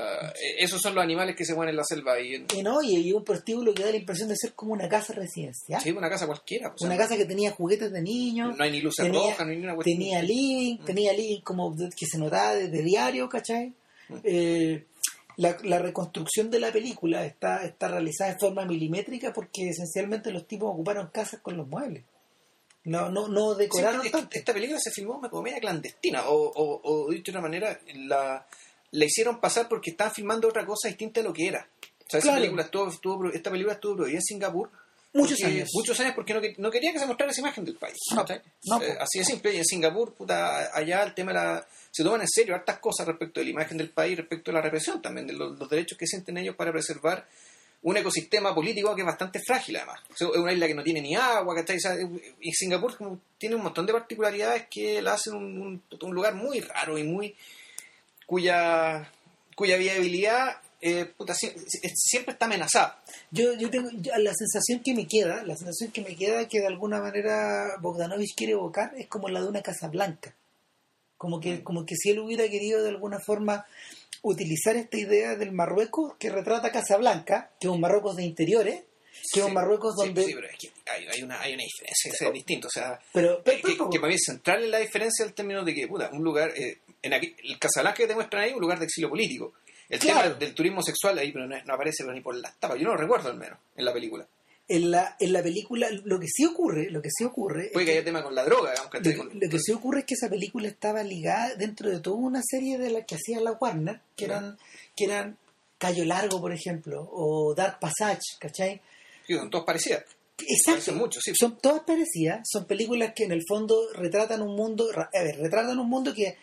esos son los animales que se mueven en la selva y en, y no, y, y un prostíbulo que da la impresión de ser como una casa residencial. sí, una casa cualquiera. una casa que tenía juguetes de niños, no hay ni luces tenía- rojas, ni una cuestión. tenía living, tenía living como de- que se notaba desde diario, ¿cachai? Eh, la, la reconstrucción de la película está, está realizada de forma milimétrica porque esencialmente los tipos ocuparon casas con los muebles. No, no, no Sí, decoraron tanto. esta película se filmó como media clandestina, o, o, o dicho de una manera, la, la hicieron pasar porque estaban filmando otra cosa distinta de lo que era. O sea, esa Claro. película estuvo, estuvo- esta película estuvo producida en Singapur Muchos porque- años. Muchos años porque no, no quería que se mostrara esa imagen del país. No, no, Eh, así de simple. Y en Singapur, puta, allá el tema de la... Se toman en serio hartas cosas respecto de la imagen del país, respecto a la represión también, de los, los derechos que sienten ellos para preservar un ecosistema político que es bastante frágil además. O sea, es una isla que no tiene ni agua, ¿cachai? O sea, y Singapur como, tiene un montón de particularidades que la hacen un, un- un lugar muy raro y muy... cuya, cuya viabilidad eh, puta, sie- sie- siempre está amenazada. Yo, yo tengo yo- la sensación que me queda, la sensación que me queda que de alguna manera Bogdanovich quiere evocar es como la de una casa blanca. Como que, Mm. como que si él hubiera querido de alguna forma utilizar esta idea del Marruecos que retrata Casablanca, que es un Marruecos de interiores, que es un Sí, Marruecos sí, donde... sí, pero es que hay, hay una, hay una diferencia, es, es distinto. O sea, pero, pero- que, pero- que para mí es central en la diferencia el término de que, puta, un lugar, eh, en aquí, el Casablanca que te muestran ahí es un lugar de exilio político. El Claro. tema del, del turismo sexual ahí pero no, no aparece pero ni por las tapas. Yo no lo recuerdo al menos en la película. En, la, en la película lo que sí ocurre, lo que sí ocurre... Puede que haya tema con la droga, digamos, Lo, que- con- lo que sí ocurre es que esa película estaba ligada dentro de toda una serie de las que hacía la Warner, que eran, que eran Cayo Largo, por ejemplo, o Dark Passage, ¿cachai? sí, son todas parecidas. Exacto. Mucho, sí. Son todas parecidas, son películas que en el fondo retratan un mundo, a ver, retratan un mundo que...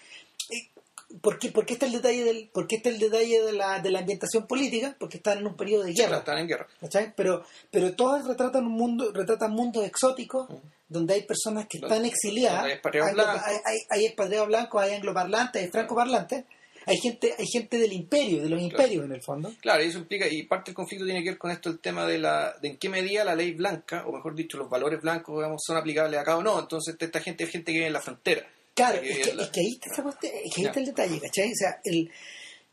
¿Por qué, por qué está el detalle del, por qué está el detalle de la, de la ambientación política? Porque están en un periodo de Claro, guerra. están en guerra. ¿cachai? Pero, pero todas retratan un mundo, retratan mundos exóticos donde hay personas que están exiliadas. hay expatriados blancos. hay, hay, hay expatriados blancos, hay angloparlantes, hay francoparlantes. Hay gente, hay gente del imperio, de los imperios en el fondo. Claro, y eso implica, y parte del conflicto tiene que ver con esto, el tema de la de en qué medida la ley blanca, o mejor dicho, los valores blancos, digamos, son aplicables acá o no. Entonces, esta gente es gente que vive en la frontera. Claro, es que, la- es que ahí está, es que ahí está el detalle, ¿cachai? O sea, el,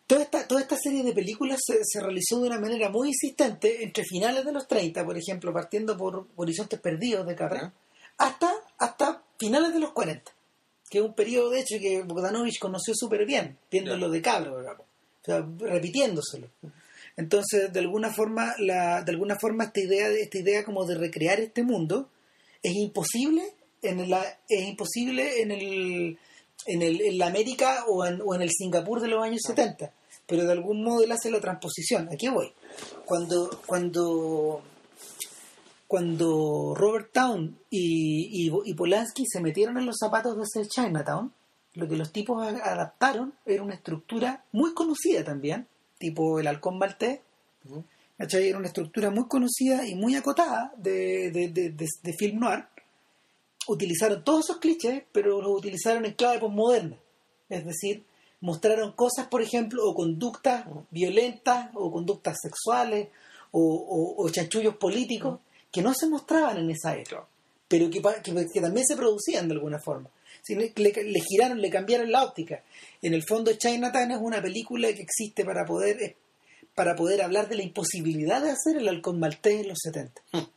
toda, esta, toda esta serie de películas se, se realizó de una manera muy insistente entre finales de los 30, por ejemplo, partiendo por Horizontes Perdidos de Capra, hasta, hasta finales de los 40, que es un periodo, de hecho, que Bogdanovich conoció súper bien, viéndolo de cabro, digamos. o sea, repitiéndoselo. Entonces, de alguna forma, la, de alguna forma esta idea, de- esta idea como de recrear este mundo es imposible en la, es imposible en el, en el en la América o en, o en el Singapur de los años 70, pero de algún modo él hace la transposición. Aquí voy. Cuando cuando cuando Robert Town y, y, y Polanski se metieron en los zapatos de hacer Chinatown, lo que los tipos adaptaron era una estructura muy conocida también, tipo el halcón maltés. Era una estructura muy conocida y muy acotada de, de, de, de- de film noir. Utilizaron todos esos clichés, pero los utilizaron en clave postmoderna. Es decir, mostraron cosas, por ejemplo, o conductas violentas, o conductas sexuales, o, o- o chanchullos políticos, que no se mostraban en esa época. Claro. pero que, pa- que, que también se producían de alguna forma. Si le, giraron, le cambiaron la óptica. En el fondo, Chinatown es una película que existe para poder, para poder hablar de la imposibilidad de hacer el halcón maltés en los 70. Hmm.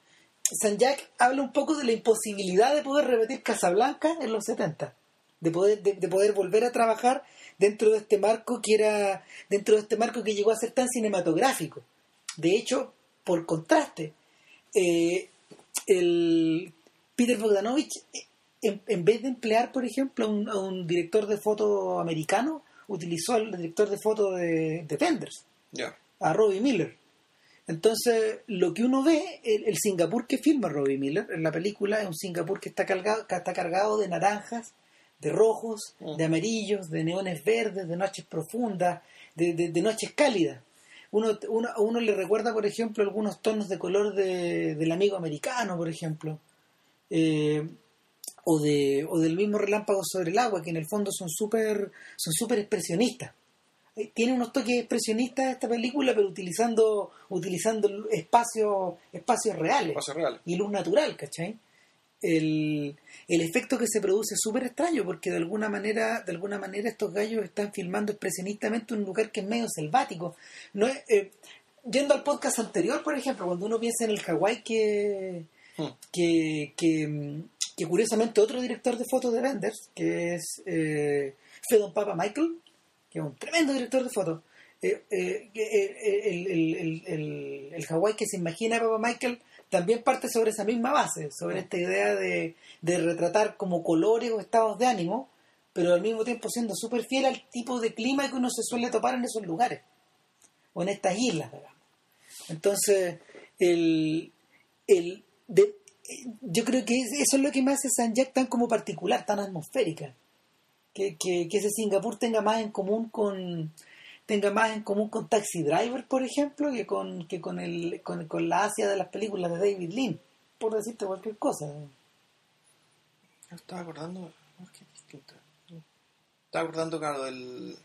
San Jack habla un poco de la imposibilidad de poder repetir Casablanca en los 70, de poder, de, de poder volver a trabajar dentro de este marco que era, dentro de este marco que llegó a ser tan cinematográfico. De hecho, por contraste, eh, el Peter Bogdanovich, en, en vez de emplear, por ejemplo, a un, a un director de foto americano, utilizó al director de foto de, de a Robbie Miller. Entonces, lo que uno ve, el, el Singapur que filma Robbie Miller en la película es un Singapur que está cargado, que está cargado de naranjas, de rojos, Mm. de amarillos, de neones verdes, de noches profundas, de, de- de noches cálidas. Uno, uno, a uno le recuerda, por ejemplo, algunos tonos de color de- del amigo americano, por ejemplo. Eh, o, de, o del mismo relámpago sobre el agua, que en el fondo son súper son súper expresionistas. Eh, Tiene unos toques expresionistas esta película, pero utilizando utilizando espacios espacios reales y luz natural, ¿cachai? El, el efecto que se produce es súper extraño porque de alguna manera de alguna manera estos gallos están filmando expresionistamente un lugar que es medio selvático. No es, eh, yendo al podcast anterior, por ejemplo, cuando uno piensa en el Hawái que, Hmm. que, que, que curiosamente otro director de fotos de Benders, que es eh, Fedon Papa Michael, que es un tremendo director de fotos, eh, eh, eh, el, el, el, el, el Hawái que se imagina Papa Michael también parte sobre esa misma base, sobre esta idea de, de retratar como colores o estados de ánimo, pero al mismo tiempo siendo súper fiel al tipo de clima que uno se suele topar en esos lugares, o en estas islas, digamos. Entonces, el, el, de- yo creo que es- eso es lo que me hace San Jack tan como particular, tan atmosférica. Que, que, que ese Singapur tenga más en común con tenga más en común con Taxi Driver, por ejemplo, que con que con el con, con la Asia de las películas de David Lean, por decirte cualquier cosa. No estaba acordando. no, es que es distinta. Estaba acordando, claro, del,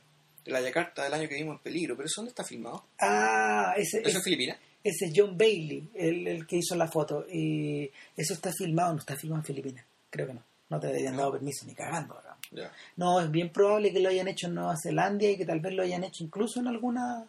de la Yakarta del año que vimos en peligro. Pero ¿eso dónde está filmado? Ah, ese, ¿Eso ese, es Filipinas? ese es John Bailey, el, el que hizo la foto. Y eso está filmado, no está filmado en Filipinas, creo que no. No te habían dado permiso ni cagando. digamos. No, es bien probable que lo hayan hecho en Nueva Zelanda y que tal vez lo hayan hecho incluso en alguna,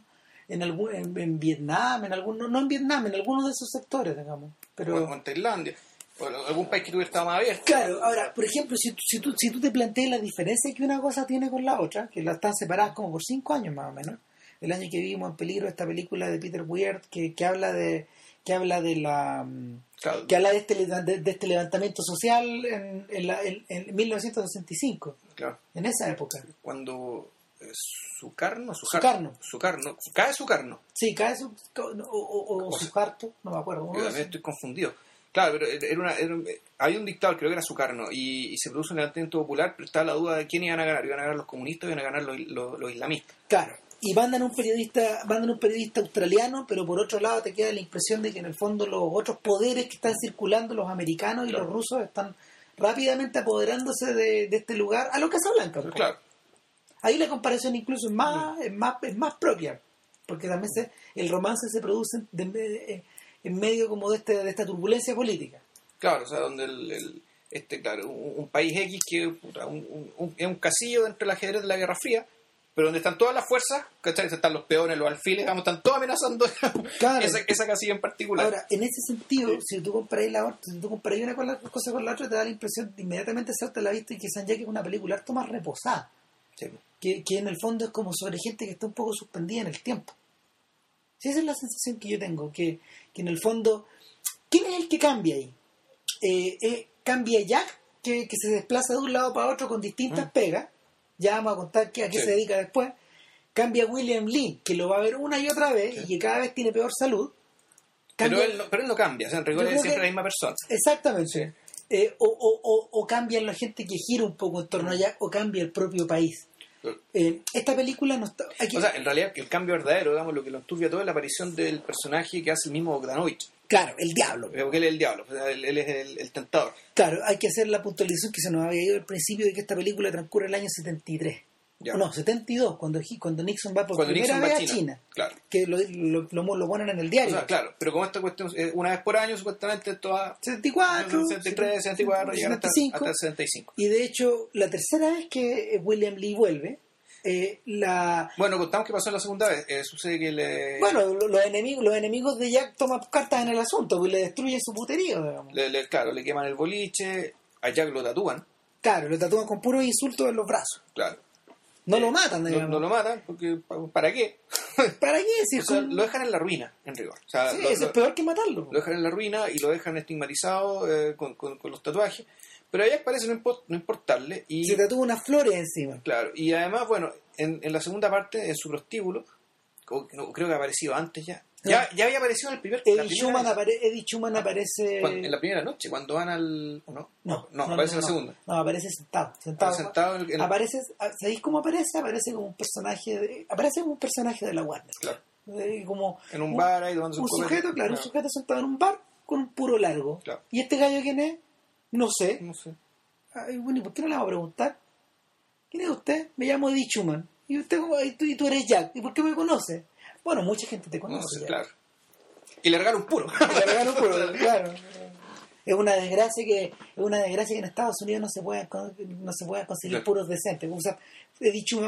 en algún, en, en Vietnam, en algún, no en Vietnam, en algunos de esos sectores, digamos. Pero O en Tailandia. O algún país que tuviera estado más abierto. claro, ahora, por ejemplo, si, tú- si tú, si tú te planteas la diferencia que una cosa tiene con la otra, que la están separadas como por cinco años más o menos, el año que vivimos en peligro esta película de Peter Weir que, que habla de que habla de la mm, Claro, que habla de este, de, de este levantamiento social en, en, la- en- en 1965, claro. en esa época. Cuando eh, Sukarno, Sukarno. Sukarno, cae Sukarno. Sí, cae su, o, o, o su sea, harto, no me acuerdo. Yo también estoy confundido. Claro, pero era una, era un- había un dictador, creo que era Sukarno, y, y se produce un levantamiento popular, pero estaba la duda de quién iban a ganar. Iban a ganar los comunistas o iban a ganar los, los- los islamistas. Claro. Y mandan un periodista, mandan un periodista australiano, pero por otro lado te queda la impresión de que en el fondo los otros poderes que están circulando, los americanos y Claro. los rusos, están rápidamente apoderándose de, de este lugar a lo Casablanca. Pero po. claro, Ahí la comparación incluso es más, es más, es más propia, porque también se, el romance se produce de- en medio como de, este, de esta turbulencia política. claro, o sea, donde el, el- este, claro, un, un país X que puta, un- un- un- es un casillo dentro del ajedrez de la Guerra Fría, pero donde están todas las fuerzas, ¿cachai? Están los peones, los alfiles, digamos, están todos amenazando <laughs> Claro. esa, esa casilla en particular. Ahora, en ese sentido, si tú comparáis la otra, si tú comparáis una con la- cosa con la otra, te da la impresión de inmediatamente salta la vista y que San Jack es una película harto más reposada, Sí. que, que en el fondo es como sobre gente que está un poco suspendida en el tiempo. Sí, esa es la sensación que yo tengo, que, que en el fondo, ¿quién es el que cambia ahí? Eh, eh, cambia Jack, que, que se desplaza de un lado para otro con distintas Mm. pegas, ya vamos a contar que, a qué Sí. se dedica después. Cambia William Lee, que lo va a ver una y otra vez Sí. y que cada vez tiene peor salud. Pero, Cambia- él no, pero él no cambia, o sea, en rigor es siempre que- la misma persona. Exactamente. Eh, o, o, o, o cambian la gente que gira un poco en torno a Jack, o cambia el propio país. Eh, esta película no está. aquí- O sea, en realidad el cambio verdadero, digamos, lo que lo enturbia todo es la aparición del personaje que hace el mismo Bogdanovich. Claro, el diablo. Porque él es el diablo, él, él es el, el tentador. Claro, hay que hacer la puntualización que se nos había ido al principio de que esta película transcurre el año 73. Ya. No, 72, cuando, cuando Nixon va por Cuando primera Nixon va a vez a China. China. Claro. Que lo, lo, lo- lo ponen en el O diario. sea, claro, pero como esta cuestión, eh, una vez por año, supuestamente esto va 74, 73, 74, llegar hasta, 75. hasta el 75. Y de hecho, la tercera vez que William Lee vuelve, eh, la Bueno, contamos qué pasó en la segunda vez. Eh, sucede que le, bueno, lo- los enemigos, los enemigos de Jack toman cartas en el asunto, pues le destruyen su puterío, digamos. le- le- claro, le queman el boliche, a Jack lo tatúan, Claro, lo tatúan con puros insultos en los brazos. claro. No lo matan, No, digamos. no lo matan, porque ¿para qué? <laughs> ¿Para qué? Si O es sea, con- lo dejan en la ruina, en rigor. O sea, Sí, lo, eso lo- es peor que matarlo. lo dejan en la ruina y lo dejan estigmatizado eh, con, con- con los tatuajes. Pero a Jack parece no, impo- no importarle. Y, Se tatúa unas flores encima. claro, y además, bueno, en, en la segunda parte, en su prostíbulo, no, creo que ha aparecido antes ya. Ya, ya había aparecido en el primer Eddie Schumann, apare- Eddie Schumann aparece... Cuando- en la primera noche, cuando van al. ¿o ¿No? No, no, aparece en la segunda. No, aparece sentado. Sentado, Sentado en el- Aparece, ¿Sabéis cómo aparece? Aparece como un personaje de, aparece como un personaje de la Warner. Claro. Eh, Como En un bar ahí tomándose un un sujeto, claro, un sujeto sentado en un bar con un puro largo. Claro. ¿Y este gallo quién es? No sé. No sé. Ay, bueno, ¿y por qué no le vamos a preguntar? ¿Quién es usted? Me llamo Eddie Schumann. ¿Y usted y tú, y tú eres Jack? ¿Y por qué me conoce? Bueno, mucha gente te No conoce. sé, Jack. claro. Y le regalo un puro. <laughs> Le regaló un puro, claro. Es una desgracia que es una desgracia que en Estados Unidos no se puedan con- no se puedan conseguir Claro. puros decentes. O sea,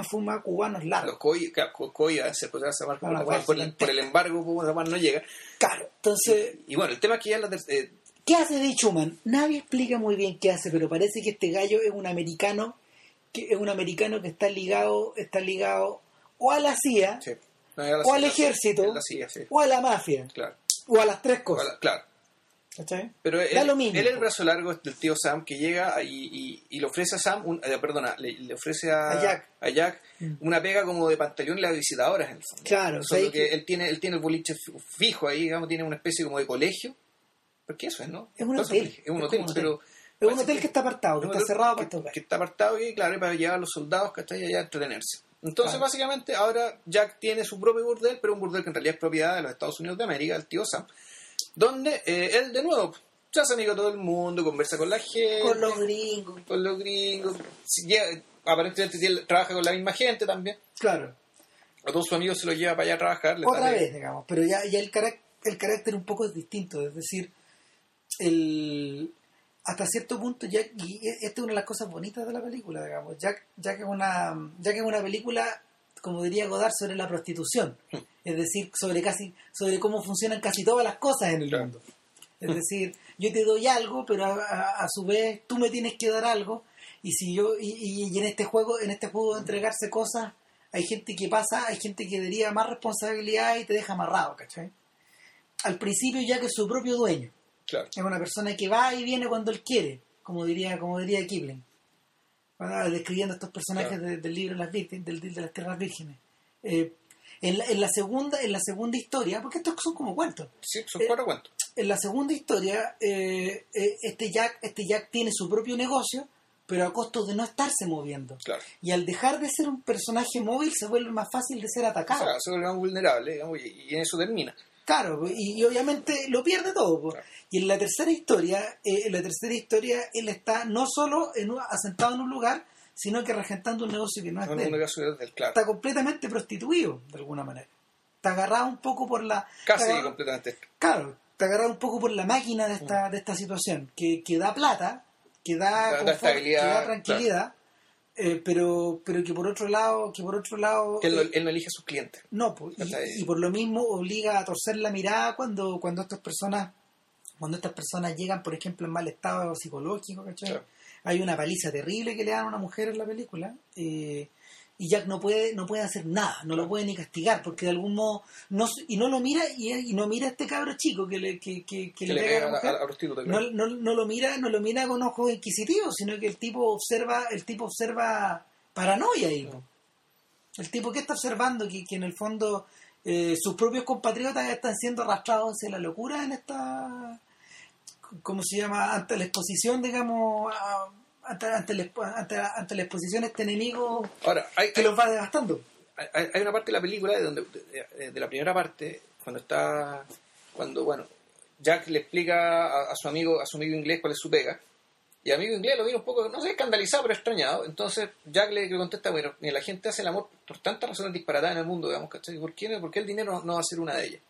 fuma cubanos largos. Los COI, claro, co- COI a se marca Una por, por el, por embargo, pues, no llega. Claro. Entonces, Y bueno, el tema es que ya la tercera. ¿Qué hace Eddie Schumann? Nadie explica muy bien qué hace, pero parece que este gallo es un americano, que es un americano que está ligado, está ligado o a la CIA, sí. No, era la o al ejército, La CIA, sí. o a la mafia, Claro. o a las tres cosas. Claro. ¿Cachai? Pero él, Da lo mismo. él es el brazo largo del tío Sam que llega y, y- y le ofrece a Sam, un- eh, perdona, le, le ofrece a, A Jack. a Jack Mm. una pega como de pantalón y la visitadoras en el fondo. Claro, Solo ¿sabes que, que- él tiene él tiene el boliche fi- fijo ahí, digamos, tiene una especie como de colegio. Porque eso es, ¿no? Es un hotel. Es un hotel, pero... Es un hotel que está apartado, que está cerrado que, para que está apartado y claro, para llevar a los soldados que están allá a entretenerse. Entonces, Claro. básicamente, ahora Jack tiene su propio burdel, pero un burdel que en realidad es propiedad de los Estados Unidos de América, el tío Sam, donde eh, él de nuevo se hace amigo de todo el mundo, conversa con la gente, Con los gringos. con los gringos, si llega- aparentemente tiene- trabaja con la misma gente también, Claro. a todos sus amigos se los lleva para allá a trabajar. Otra vez, digamos, pero ya, ya el, carac- el carácter un poco es distinto, es decir, el hasta cierto punto Jack, y esta es una de las cosas bonitas de la película, digamos, Jack, Jack es una Jack es una película, como diría Godard, sobre la prostitución, es decir, sobre casi, sobre cómo funcionan casi todas las cosas en el Claro. mundo. Es decir, yo te doy algo, pero a, a- a su vez tú me tienes que dar algo, y si yo, y, y- y en este juego, en este juego de entregarse cosas, hay gente que pasa, hay gente que deriva más responsabilidad y te deja amarrado, ¿cachai? Al principio ya que es su propio dueño, Claro. es una persona que va y viene cuando él quiere, como diría, como diría Kipling, Ah, describiendo estos personajes Claro. de- del libro Las Vírgenes, del, de las Tierras Vírgenes. Eh, en, la, en la segunda, en la segunda historia, porque estos son como cuentos, Sí, son Eh, cuatro cuentos. en la segunda historia, eh, eh, este Jack, este Jack tiene su propio negocio, pero a costo de no estarse moviendo. Claro. Y al dejar de ser un personaje móvil, se vuelve más fácil de ser O atacado. sea, se vuelve más vulnerable, digamos, y en eso termina. Claro, y, y obviamente lo pierde todo. Claro. Y en la tercera historia, eh, en la tercera historia, él está no solo en un- asentado en un lugar, sino que regentando un negocio que no es No de él. del claro. Está completamente prostituido, de alguna manera. Está agarrado un poco por la... Casi agarrado- completamente. Claro, está agarrado un poco por la máquina de esta, de esta situación, que, que da plata, que da, confort, que da tranquilidad, eh, pero, pero que por otro lado, que por otro lado, él, no- eh, él no elige a sus clientes. no, pues, Está ahí. y, y por lo mismo obliga a torcer la mirada cuando, cuando estas personas, cuando estas personas llegan, por ejemplo, en mal estado psicológico, ¿cachai? Claro. Hay una paliza terrible que le dan a una mujer en la película, eh, y Jack no puede, no puede hacer nada, no lo puede ni castigar, porque de algún modo, no, y no lo mira, y, y no mira a este cabro chico que le, que, que, que Que le pega a la mujer. a la prostituta. No, no, no lo mira, no lo mira con ojos inquisitivos, sino que el tipo observa, el tipo observa paranoia ahí. El tipo que está observando que, que en el fondo eh, sus propios compatriotas están siendo arrastrados hacia la locura en esta ¿cómo se llama? ante la exposición, digamos, a- ante, ante la, ante la- ante la exposición a este enemigo Ahora, hay, que hay, los va devastando. hay- hay una parte de la película de donde de, de la primera parte cuando está cuando bueno Jack le explica a, a su amigo a su amigo inglés cuál es su pega Y amigo inglés lo vino un poco, no sé, escandalizado, pero extrañado. Entonces Jack le, le contesta, bueno, ni la gente hace el amor por tantas razones disparatadas en el mundo, digamos, ¿cachai? ¿Por qué, ¿Por qué el dinero no va a ser una de ellas?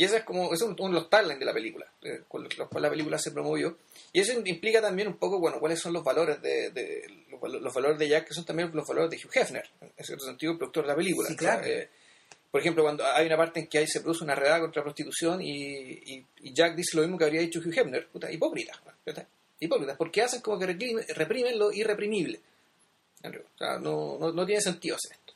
Y ese es como, es uno de los taglines de la película, eh, con los cuales la película se promovió. Y eso implica también un poco, bueno, cuáles son los valores de, de los, los valores de Jack, que son también los valores de Hugh Hefner, en cierto sentido, el productor de la película. Sí, claro. O sea, eh, por ejemplo, cuando hay una parte en que ahí se produce una redada contra la prostitución y, y- y Jack dice lo mismo que habría dicho Hugh Hefner, puta, hipócritas, ¿verdad? hipócritas, porque hacen como que reprimen, lo irreprimible. O sea, no, no, no tiene sentido hacer esto.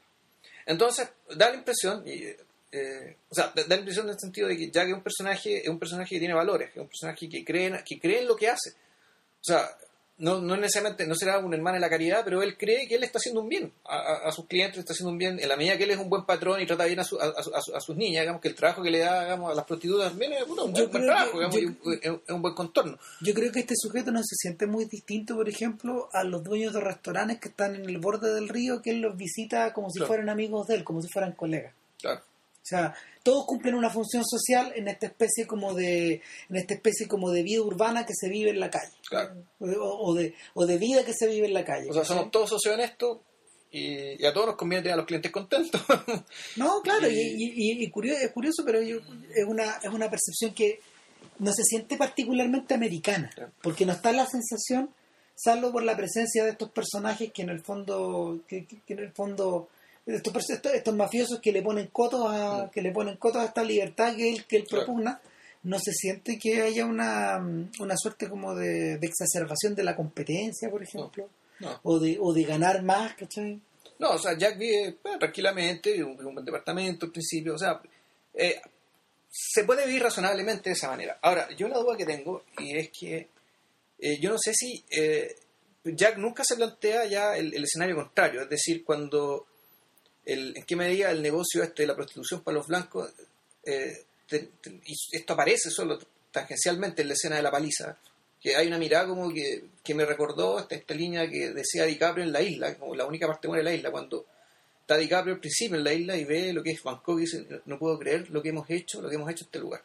Entonces, da la impresión, y, eh, o sea, da la impresión en el sentido de que Jack es un personaje, es un personaje que tiene valores, es un personaje que cree, que cree en lo que hace. O sea, no, no necesariamente, no será un hermano de la caridad, pero él cree que él está haciendo un bien a, a- a sus clientes, está haciendo un bien en la medida que él es un buen patrón y trata bien a, su- a, a su- a su- a sus niñas, digamos que el trabajo que le da digamos, a las prostitutas también es puta, un buen, buen trabajo, que- digamos, yo- y un- es, es un buen contorno. Yo creo que este sujeto no se siente muy distinto, por ejemplo, a los dueños de restaurantes que están en el borde del río, que él los visita como si Claro. fueran amigos de él, como si fueran colegas. Claro. O sea, todos cumplen una función social en esta especie como de, en esta especie como de vida urbana que se vive en la calle. Claro. O, de- o de, o de vida que se vive en la calle. O sea, somos todos socios honestos y, y a todos nos conviene tener a los clientes contentos. <laughs> No, claro, y, Y- y- y- curioso, es curioso, pero yo- es, una, es una percepción que no se siente particularmente americana, Claro. porque no está la sensación, salvo por la presencia de estos personajes que en el fondo, que en el fondo, estos, estos, mafiosos que le ponen cotos a, Mm. que le ponen cotos a esta libertad que él, que él Claro. propugna, no se siente que haya una, una suerte como de, de exacerbación de la competencia, por ejemplo, No. o de, o de ganar más, ¿cachai? No, o sea, Jack vive bueno, tranquilamente, en un, en un buen departamento al principio, o sea, eh, se puede vivir razonablemente de esa manera. Ahora, yo una duda que tengo, y es que eh, yo no sé si eh, Jack nunca se plantea ya el, el escenario contrario, es decir, cuando, el, en qué medida el negocio este de la prostitución para los blancos, eh, te- te- y esto aparece solo tangencialmente en la escena de la paliza, que hay una mirada como que, que me recordó esta, esta línea que decía DiCaprio en la isla, como la única parte buena de la isla, cuando está DiCaprio al principio en la isla y ve lo que es Bangkok y dice, no puedo creer lo que hemos hecho, lo que hemos hecho en este lugar.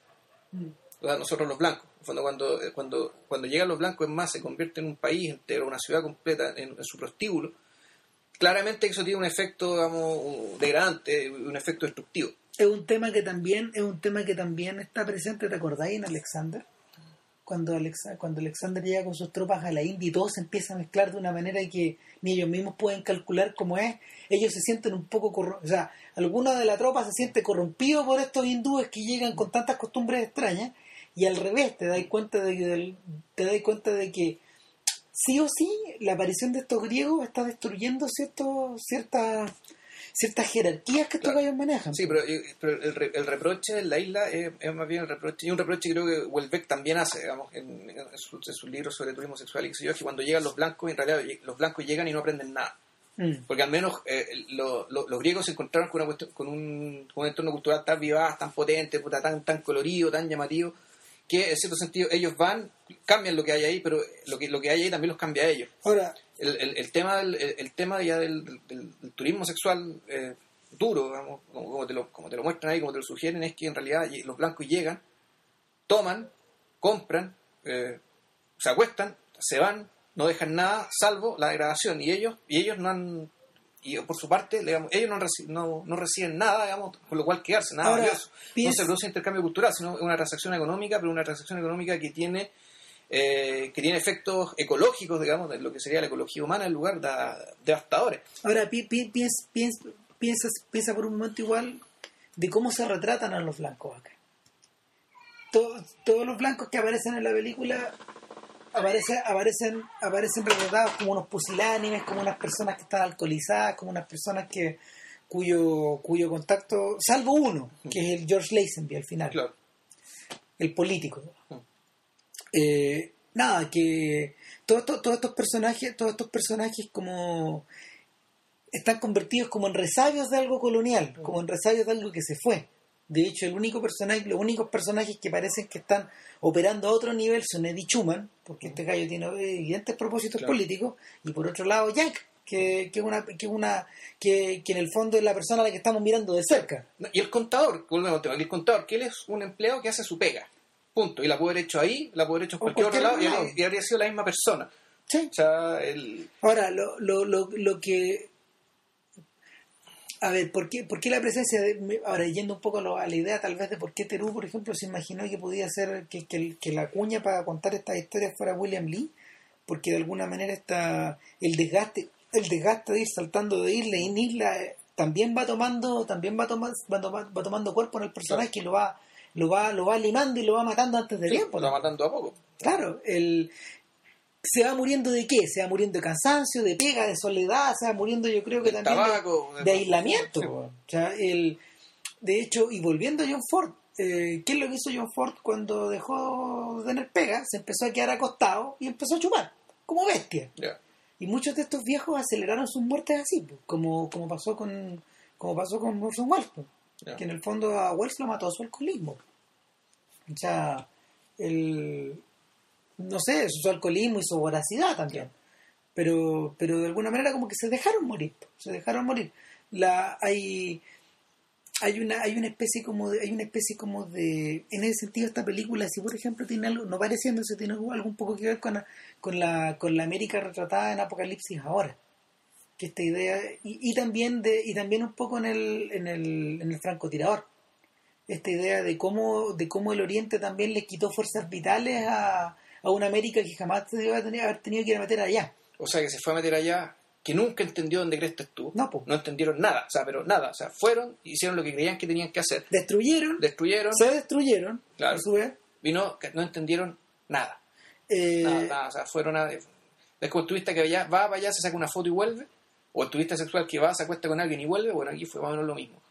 O sea, nosotros los blancos. En el fondo, cuando, cuando, cuando llegan los blancos en más, se convierte en un país entero, una ciudad completa en, en su prostíbulo. Claramente eso tiene un efecto, digamos, degradante, un efecto destructivo. es un tema que también es un tema que también está presente te acordáis en Alexander cuando Alexa, cuando Alexander llega con sus tropas a la India y todo se empieza a mezclar de una manera que ni ellos mismos pueden calcular cómo es ellos se sienten un poco corro- o sea alguno de la tropa se siente corrompido por estos hindúes que llegan con tantas costumbres extrañas y al revés te das cuenta de que te das cuenta de que sí o sí la aparición de estos griegos está destruyendo ciertos ciertas ciertas jerarquías que estos Claro. gallos manejan Sí, pero, eh, pero el, re- el reproche en la isla es, es más bien el reproche, y un reproche que creo que Welbeck también hace, digamos, en, en sus, libros sobre turismo sexual y sé yo, que cuando llegan los blancos, en realidad los blancos llegan y no aprenden nada. Mm. Porque al menos eh, lo- lo- los griegos se encontraron con, una cuestión- con, un, con un entorno cultural tan vivaz, tan potente, puta, tan, tan colorido, tan llamativo, que en cierto sentido ellos van, cambian lo que hay ahí, pero lo que, lo que hay ahí también los cambia a ellos. ahora El, el, el tema, del, el, el tema ya del, del- del turismo sexual eh, duro, digamos, como, como te lo, como te lo muestran ahí, como te lo sugieren, es que en realidad los blancos llegan, toman, compran, eh, se acuestan, se van, no dejan nada salvo la degradación y ellos y ellos no han y por su parte digamos, ellos no, han reci- no, no reciben nada digamos con lo cual quedarse nada Ahora, valioso no piensa- se produce intercambio cultural sino una transacción económica pero una transacción económica que tiene eh, que tiene efectos ecológicos digamos de lo que sería la ecología humana en lugar de devastadores Ahora, pi- pi- piens- piens- piensas, piensa por un momento igual de cómo se retratan a los blancos acá. Todos, todos los blancos que aparecen en la película aparecen, aparecen, aparecen retratados como unos pusilánimes, como unas personas que están alcoholizadas, como unas personas que cuyo, cuyo contacto, salvo uno, que es el George Lazenby al final claro el político. Mm. Eh, nada, que todos estos, todos estos personajes, todos estos personajes como están convertidos como en resabios de algo colonial, como en resabios de algo que se fue. De hecho, el único personaje, los únicos personajes que parecen que están operando a otro nivel son Eddie Schumann, porque este gallo tiene evidentes propósitos Claro. políticos, y por otro lado Jack, que, que es una, que una, que, que en el fondo es la persona a la que estamos mirando de cerca. No, Y el contador, volvemos el contador, que él es un empleado que hace su pega. Punto. Y la puede haber hecho ahí, la puede haber hecho en cualquier otro lado, y, y habría sido la misma persona. Sí. O sea, el... Ahora, lo, lo, lo, lo que... A ver, ¿por qué, por qué la presencia de... me- Ahora, yendo un poco a, lo- a la idea tal vez de por qué Terú, por ejemplo, se imaginó que podía ser que, que, que la cuña para contar estas historias fuera William Lee, porque de alguna manera está el desgaste el desgaste de ir saltando de isla en isla también va tomando también va tomando va, toma- va tomando cuerpo en el personaje y lo va lo va lo va limando y lo va matando antes de Sí, tiempo lo va matando a poco. Claro, el se va muriendo de qué? Se va muriendo de cansancio, de pega, de soledad, se va muriendo yo creo que también de- tabaco, de, de- aislamiento. O sea, el, de hecho, y volviendo a John Ford, eh, ¿qué es lo que hizo John Ford cuando dejó de tener pega? Se empezó a quedar acostado y empezó a chupar, como bestia. Y muchos de estos viejos aceleraron sus muertes así, pues, como, como pasó con como pasó con Orson Welles, pues, que en el fondo a Welles lo mató su alcoholismo. O sea, el no sé, su alcoholismo y su voracidad también. Pero, pero de alguna manera como que se dejaron morir, se dejaron morir. La, hay, hay una, hay una especie como de, hay una especie como de, en ese sentido esta película, si por ejemplo tiene algo, no pareciéndose, tiene algo un poco que ver con la, con la, con la América retratada en Apocalipsis ahora. Que esta idea, y, también y también un poco en el, en el, en el francotirador. Esta idea de cómo, de cómo el Oriente también le quitó fuerzas vitales a, a una América que jamás se debe tener- haber tenido que ir a meter allá. O sea, que se fue a meter allá, que nunca entendió dónde crees estuvo. No, pues. No entendieron nada, o sea, pero nada. O sea, fueron, hicieron lo que creían que tenían que hacer. Destruyeron, Destruyeron, se destruyeron, Claro. a su vez. y no, no entendieron nada. Eh, Nada, nada, o sea, fueron a... Es como el turista que allá, va para allá, se saca una foto y vuelve, o el turista sexual que va, se acuesta con alguien y vuelve, bueno, aquí fue más o menos lo mismo.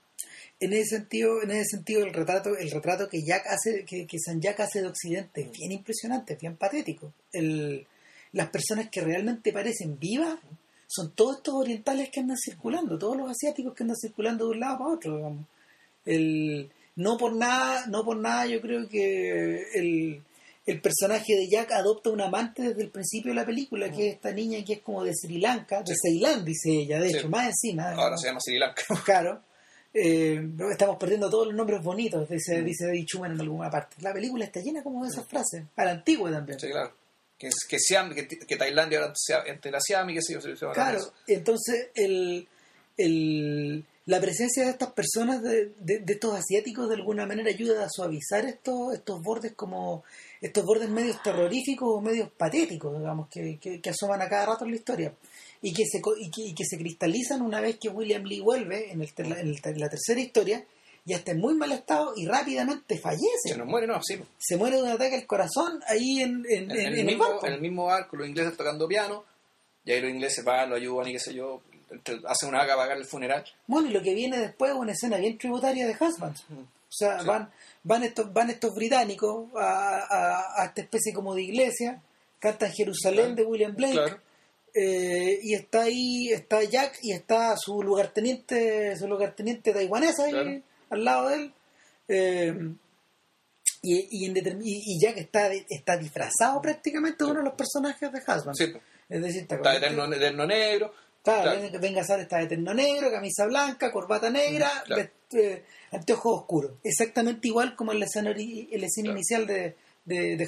En ese sentido, en ese sentido el retrato, el retrato que Jack hace, que, que San Jack hace de Occidente es bien impresionante, es bien patético. El, las personas que realmente parecen vivas son todos estos orientales que andan circulando, todos los asiáticos que andan circulando de un lado para otro, digamos. El, no por nada, no por nada yo creo que el, el personaje de Jack adopta un amante desde el principio de la película, que es esta niña que es como de Sri Lanka, de Ceilán, dice ella, de Sí. hecho, más encima. Ahora se llama Sri Lanka. Claro. Eh, estamos perdiendo todos los nombres bonitos, Mm. dice, dice David Schumann en alguna parte. La película está llena como de esas frases, a la antigua también. Sí, claro. Que, que, Siam, que, que Tailandia ahora sea entre la Siam y qué sé yo. se- se a Claro, entonces el, el- la presencia de estas personas, de, de- de estos asiáticos, de alguna manera ayuda a suavizar estos, estos bordes como estos bordes medios terroríficos o medios patéticos, digamos, que, que, que asoman a cada rato en la historia. Y que se y que, y que se cristalizan una vez que William Lee vuelve en, el en el la tercera historia ya está en muy mal estado y rápidamente fallece. Se nos muere, no, sí. se muere de un ataque al corazón ahí en, en, En, en- en en el el mismo, barco. en el mismo barco, los ingleses tocando piano, y ahí los ingleses van, lo ayudan y qué sé yo, hacen una haga para pagar el funeral. Bueno, y lo que viene después es una escena bien tributaria de Husbands. O sea, Sí. van, van estos, van estos británicos a, a- a esta especie como de iglesia, cantan Jerusalén Claro. de William Blake, Claro. eh, y está ahí, está Jack y está su lugarteniente, su lugarteniente taiwanesa ahí Claro. al lado de él. eh, y, y, en y- y Jack está, está disfrazado prácticamente de uno de los personajes de. Sí, pues. Es decir, está está eterno, eterno negro. Claro, Claro. Sara está de terno negro, camisa blanca, corbata negra, claro. eh, anteojos oscuros. Exactamente igual como en la escena, en la escena Claro. inicial de, de, de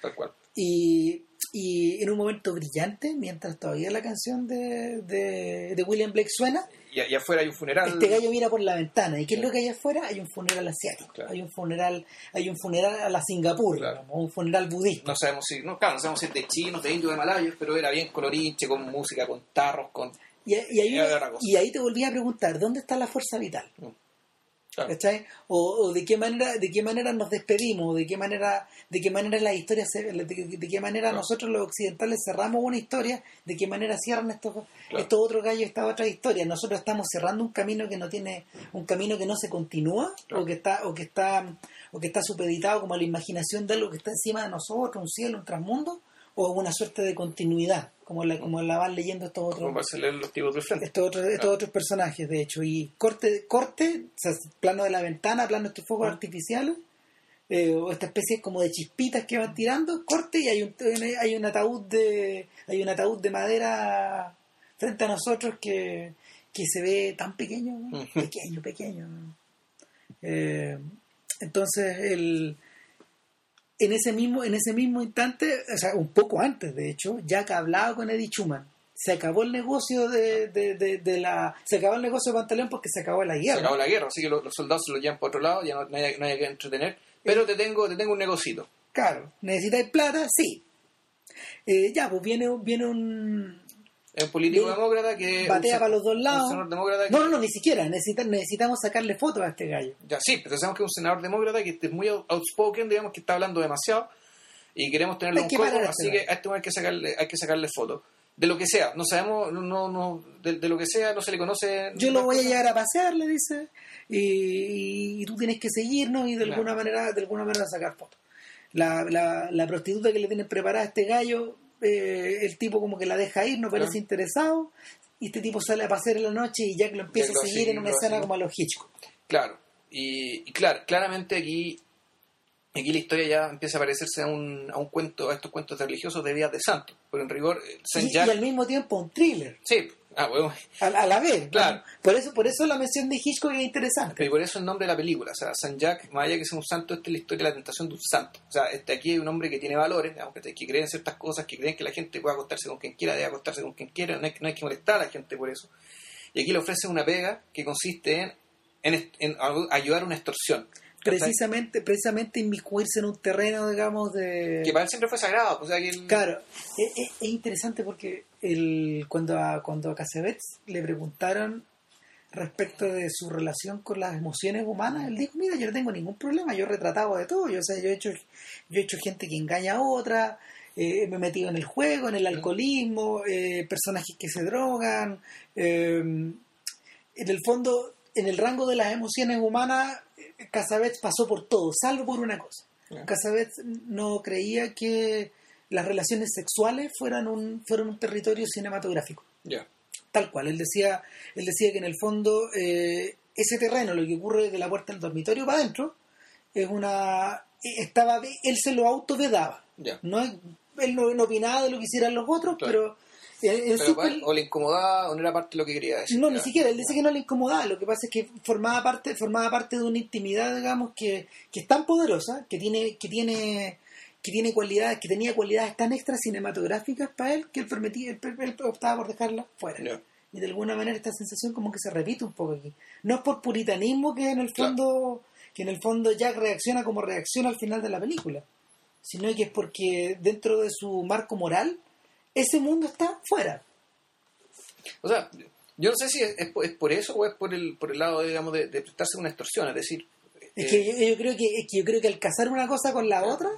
tal cual. Y, y en un momento brillante, mientras todavía la canción de, de, de William Blake suena, Y, y afuera hay un funeral. este gallo mira por la ventana. ¿Y qué es lo que hay afuera? Hay un funeral asiático. Claro. Hay un funeral hay un funeral a la Singapur, Claro. un funeral budista. No sabemos si, no, claro, no sabemos si es de chinos, de indios, de malayos, pero era bien colorinche, con música, con tarros, con. Y, y ahí, y ahí te volví a preguntar, ¿dónde está la fuerza vital? O, o de qué manera de qué manera nos despedimos de qué manera de qué manera la historia se, de, de qué manera Claro. nosotros los occidentales cerramos una historia de qué manera cierran estos Claro. estos otros gallos esta otra historia nosotros estamos cerrando un camino que no tiene un camino que no se continúa o que está o que está o que está supeditado como a la imaginación de algo que está encima de nosotros un cielo un transmundo o una suerte de continuidad como la como la van leyendo estos otros Como los tipos de frente. estos otros, estos Claro. otros personajes, de hecho, y corte, corte, o sea, plano de la ventana, plano de estos fuegos Ah. artificiales, eh, o esta especie como de chispitas que van tirando, corte y hay un, hay un ataúd de, hay un ataúd de madera frente a nosotros que, que se ve tan pequeño, ¿no? Pequeño, pequeño. ¿no? Eh, entonces el en ese mismo, en ese mismo instante, o sea, un poco antes de hecho, Jack ha hablado con Eddie Schumann. Se acabó el negocio de, de, de, de la. Se acabó el negocio de Pantaleón porque se acabó la guerra. Se acabó la guerra, así que los, los soldados se lo llevan por otro lado, ya no, no, hay, no hay que entretener. Pero te tengo, te tengo un negocito. Claro, ¿necesitáis plata? Sí. Eh, ya, pues viene, viene un. Es un político demócrata que. Batea un- para los dos lados. Un senador demócrata que- No, no, no, ni siquiera. Necesita- necesitamos sacarle fotos a este gallo. Ya, sí, pero sabemos que es un senador demócrata que es muy out- outspoken, digamos que está hablando demasiado y queremos tenerlo Hay un coco, así este que a este hay que sacarle, hay que sacarle fotos. De lo que sea, no sabemos, no, no, de, de lo que sea, no se le conoce. Yo lo voy a llevar a pasear, le dice, y, y tú tienes que seguirnos y de Claro. alguna manera, de alguna manera sacar fotos. La, la, la prostituta que le tienen preparada a este gallo, eh, el tipo como que la deja ir, no parece interesado, y este tipo sale a pasear en la noche y Jack lo empieza Jack lo a seguir en una escena como a los Hitchcock. Claro, y, y claro, claramente aquí, aquí la historia ya empieza a parecerse a un, a un cuento, a estos cuentos religiosos de días de santos. Pero en rigor, eh, Saint Y, Jack. y al mismo tiempo un thriller, Sí, ah, bueno, a, a la vez. Claro. Por eso, por eso la mención de Hitchcock es interesante. Y por eso el nombre de la película, o sea, San Jack, más allá que sea un santo, esta es la historia de la tentación de un santo. O sea, este aquí hay un hombre que tiene valores, digamos, que, que cree en ciertas cosas, que creen que la gente puede acostarse con quien quiera, debe acostarse con quien quiera, no hay, no hay que molestar a la gente por eso. Y aquí le ofrece una pega que consiste en, en, est- en ayudar a una extorsión. Precisamente, precisamente inmiscuirse en un terreno, digamos, de... Que para él siempre fue sagrado, o sea, que él- Claro, es, es- es interesante porque el, cuando, a, cuando a Casabets le preguntaron respecto de su relación con las emociones humanas, él dijo, mira, yo no tengo ningún problema, yo he retratado de todo, yo, o sea, yo he hecho, yo he hecho gente que engaña a otra, eh, me he metido en el juego, en el alcoholismo, eh, personajes que se drogan, eh, en el fondo, en el rango de las emociones humanas, Casabets pasó por todo, salvo por una cosa. Casabets no creía que las relaciones sexuales fueran un, fueran un territorio cinematográfico. Tal cual. Él decía, él decía que en el fondo eh, ese terreno, lo que ocurre de la puerta del dormitorio para adentro, es una. estaba Él se lo autovedaba. No, él no, no opinaba de lo que hicieran los otros, Claro. pero Pero o le incomodaba o no era parte de lo que quería decir. no, ni siquiera. Él dice que no le incomodaba. Lo que pasa es que formaba parte, formaba parte de una intimidad, digamos, que, que es tan poderosa, que tiene, que tiene, que tiene cualidades, que tenía cualidades tan extra cinematográficas para él que él permitía, él, él optaba por dejarla fuera. Y de alguna manera esta sensación como que se repite un poco aquí. No es por puritanismo que en el Claro. fondo, que en el fondo Jack reacciona como reacciona al final de la película, sino que es porque dentro de su marco moral ese mundo está fuera. O sea, yo no sé si es, es por- es por eso o es por el, por el lado, digamos, de, de prestarse una extorsión. Es decir, Es eh, que yo, yo creo que es que yo creo que al casar una cosa con la otra,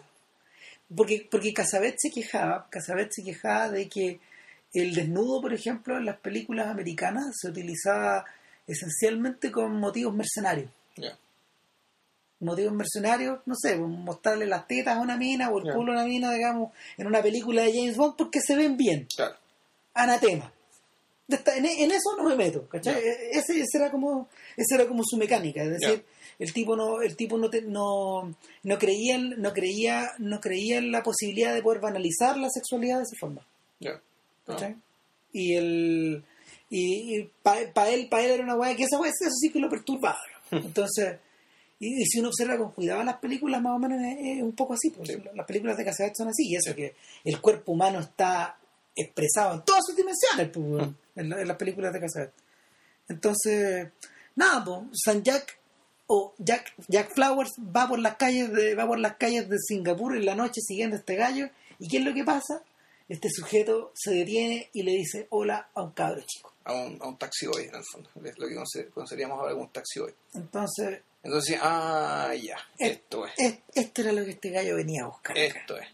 porque porque Casabet se quejaba, Casabet se quejaba de que el desnudo, por ejemplo, en las películas americanas se utilizaba esencialmente con motivos mercenarios. Motivos mercenarios, no sé, mostrarle las tetas a una mina o el culo a una mina, digamos, en una película de James Bond porque se ven bien. Claro. Anatema. En, en eso no me meto, ¿cachai? E- Ese, ese era como ese era como su mecánica, es decir, el tipo no el tipo no te- no, no creía en- no creía no creía en la posibilidad de poder banalizar la sexualidad de esa forma. No. ¿cachai? Y el y, para él para él era una weá que esa weá eso sí que lo perturbaba. <laughs> Entonces y, y si uno observa con cuidado las películas, más o menos es, es un poco así. Pues, Sí. Las películas de Casabet son así. Y eso que el cuerpo humano está expresado en todas sus dimensiones pues, en, la- en las películas de Casabet. Entonces, nada, pues, San Jack o Jack, Jack Flowers va por las calles de va por las calles de Singapur en la noche siguiendo a este gallo. ¿Y qué es lo que pasa? Este sujeto se detiene y le dice hola a un cabro chico. A un, a un taxi boy, en el fondo. Es lo que conoce- conoceríamos ahora como un taxi boy. Entonces, Entonces, ah, ya. Eh, Esto es. es- esto era lo que este gallo venía a buscar. acá. Esto es.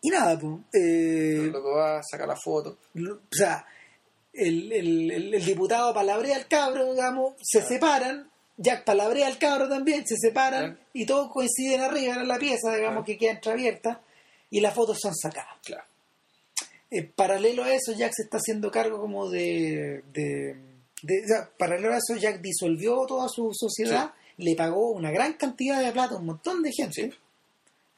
Y nada, pues. eh, loco va a sacar la foto. lo- o sea, el, el- el- el diputado palabrea al cabro, digamos, se separan, Jack palabrea al cabro también, se separan Claro. y todos coinciden arriba en la pieza, digamos, Claro. que queda entreabierta y las fotos son sacadas. Claro. Eh, paralelo a eso, Jack se está haciendo cargo como de... de, de- o sea, paralelo a eso, Jack disolvió toda su sociedad, le pagó una gran cantidad de plata a un montón de gente. Sí.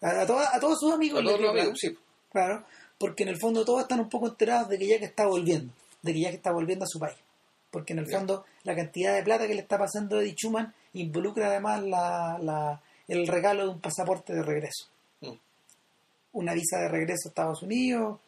A, a toda- a todos sus amigos. A todos dio los plata. amigos, sí. Claro, porque en el fondo todos están un poco enterados de que Jack está volviendo, de que Jack está volviendo a su país. Porque en el fondo la cantidad de plata que le está pasando a Eddie Schumann involucra además la, la- el regalo de un pasaporte de regreso. Mm. Una visa de regreso a Estados Unidos.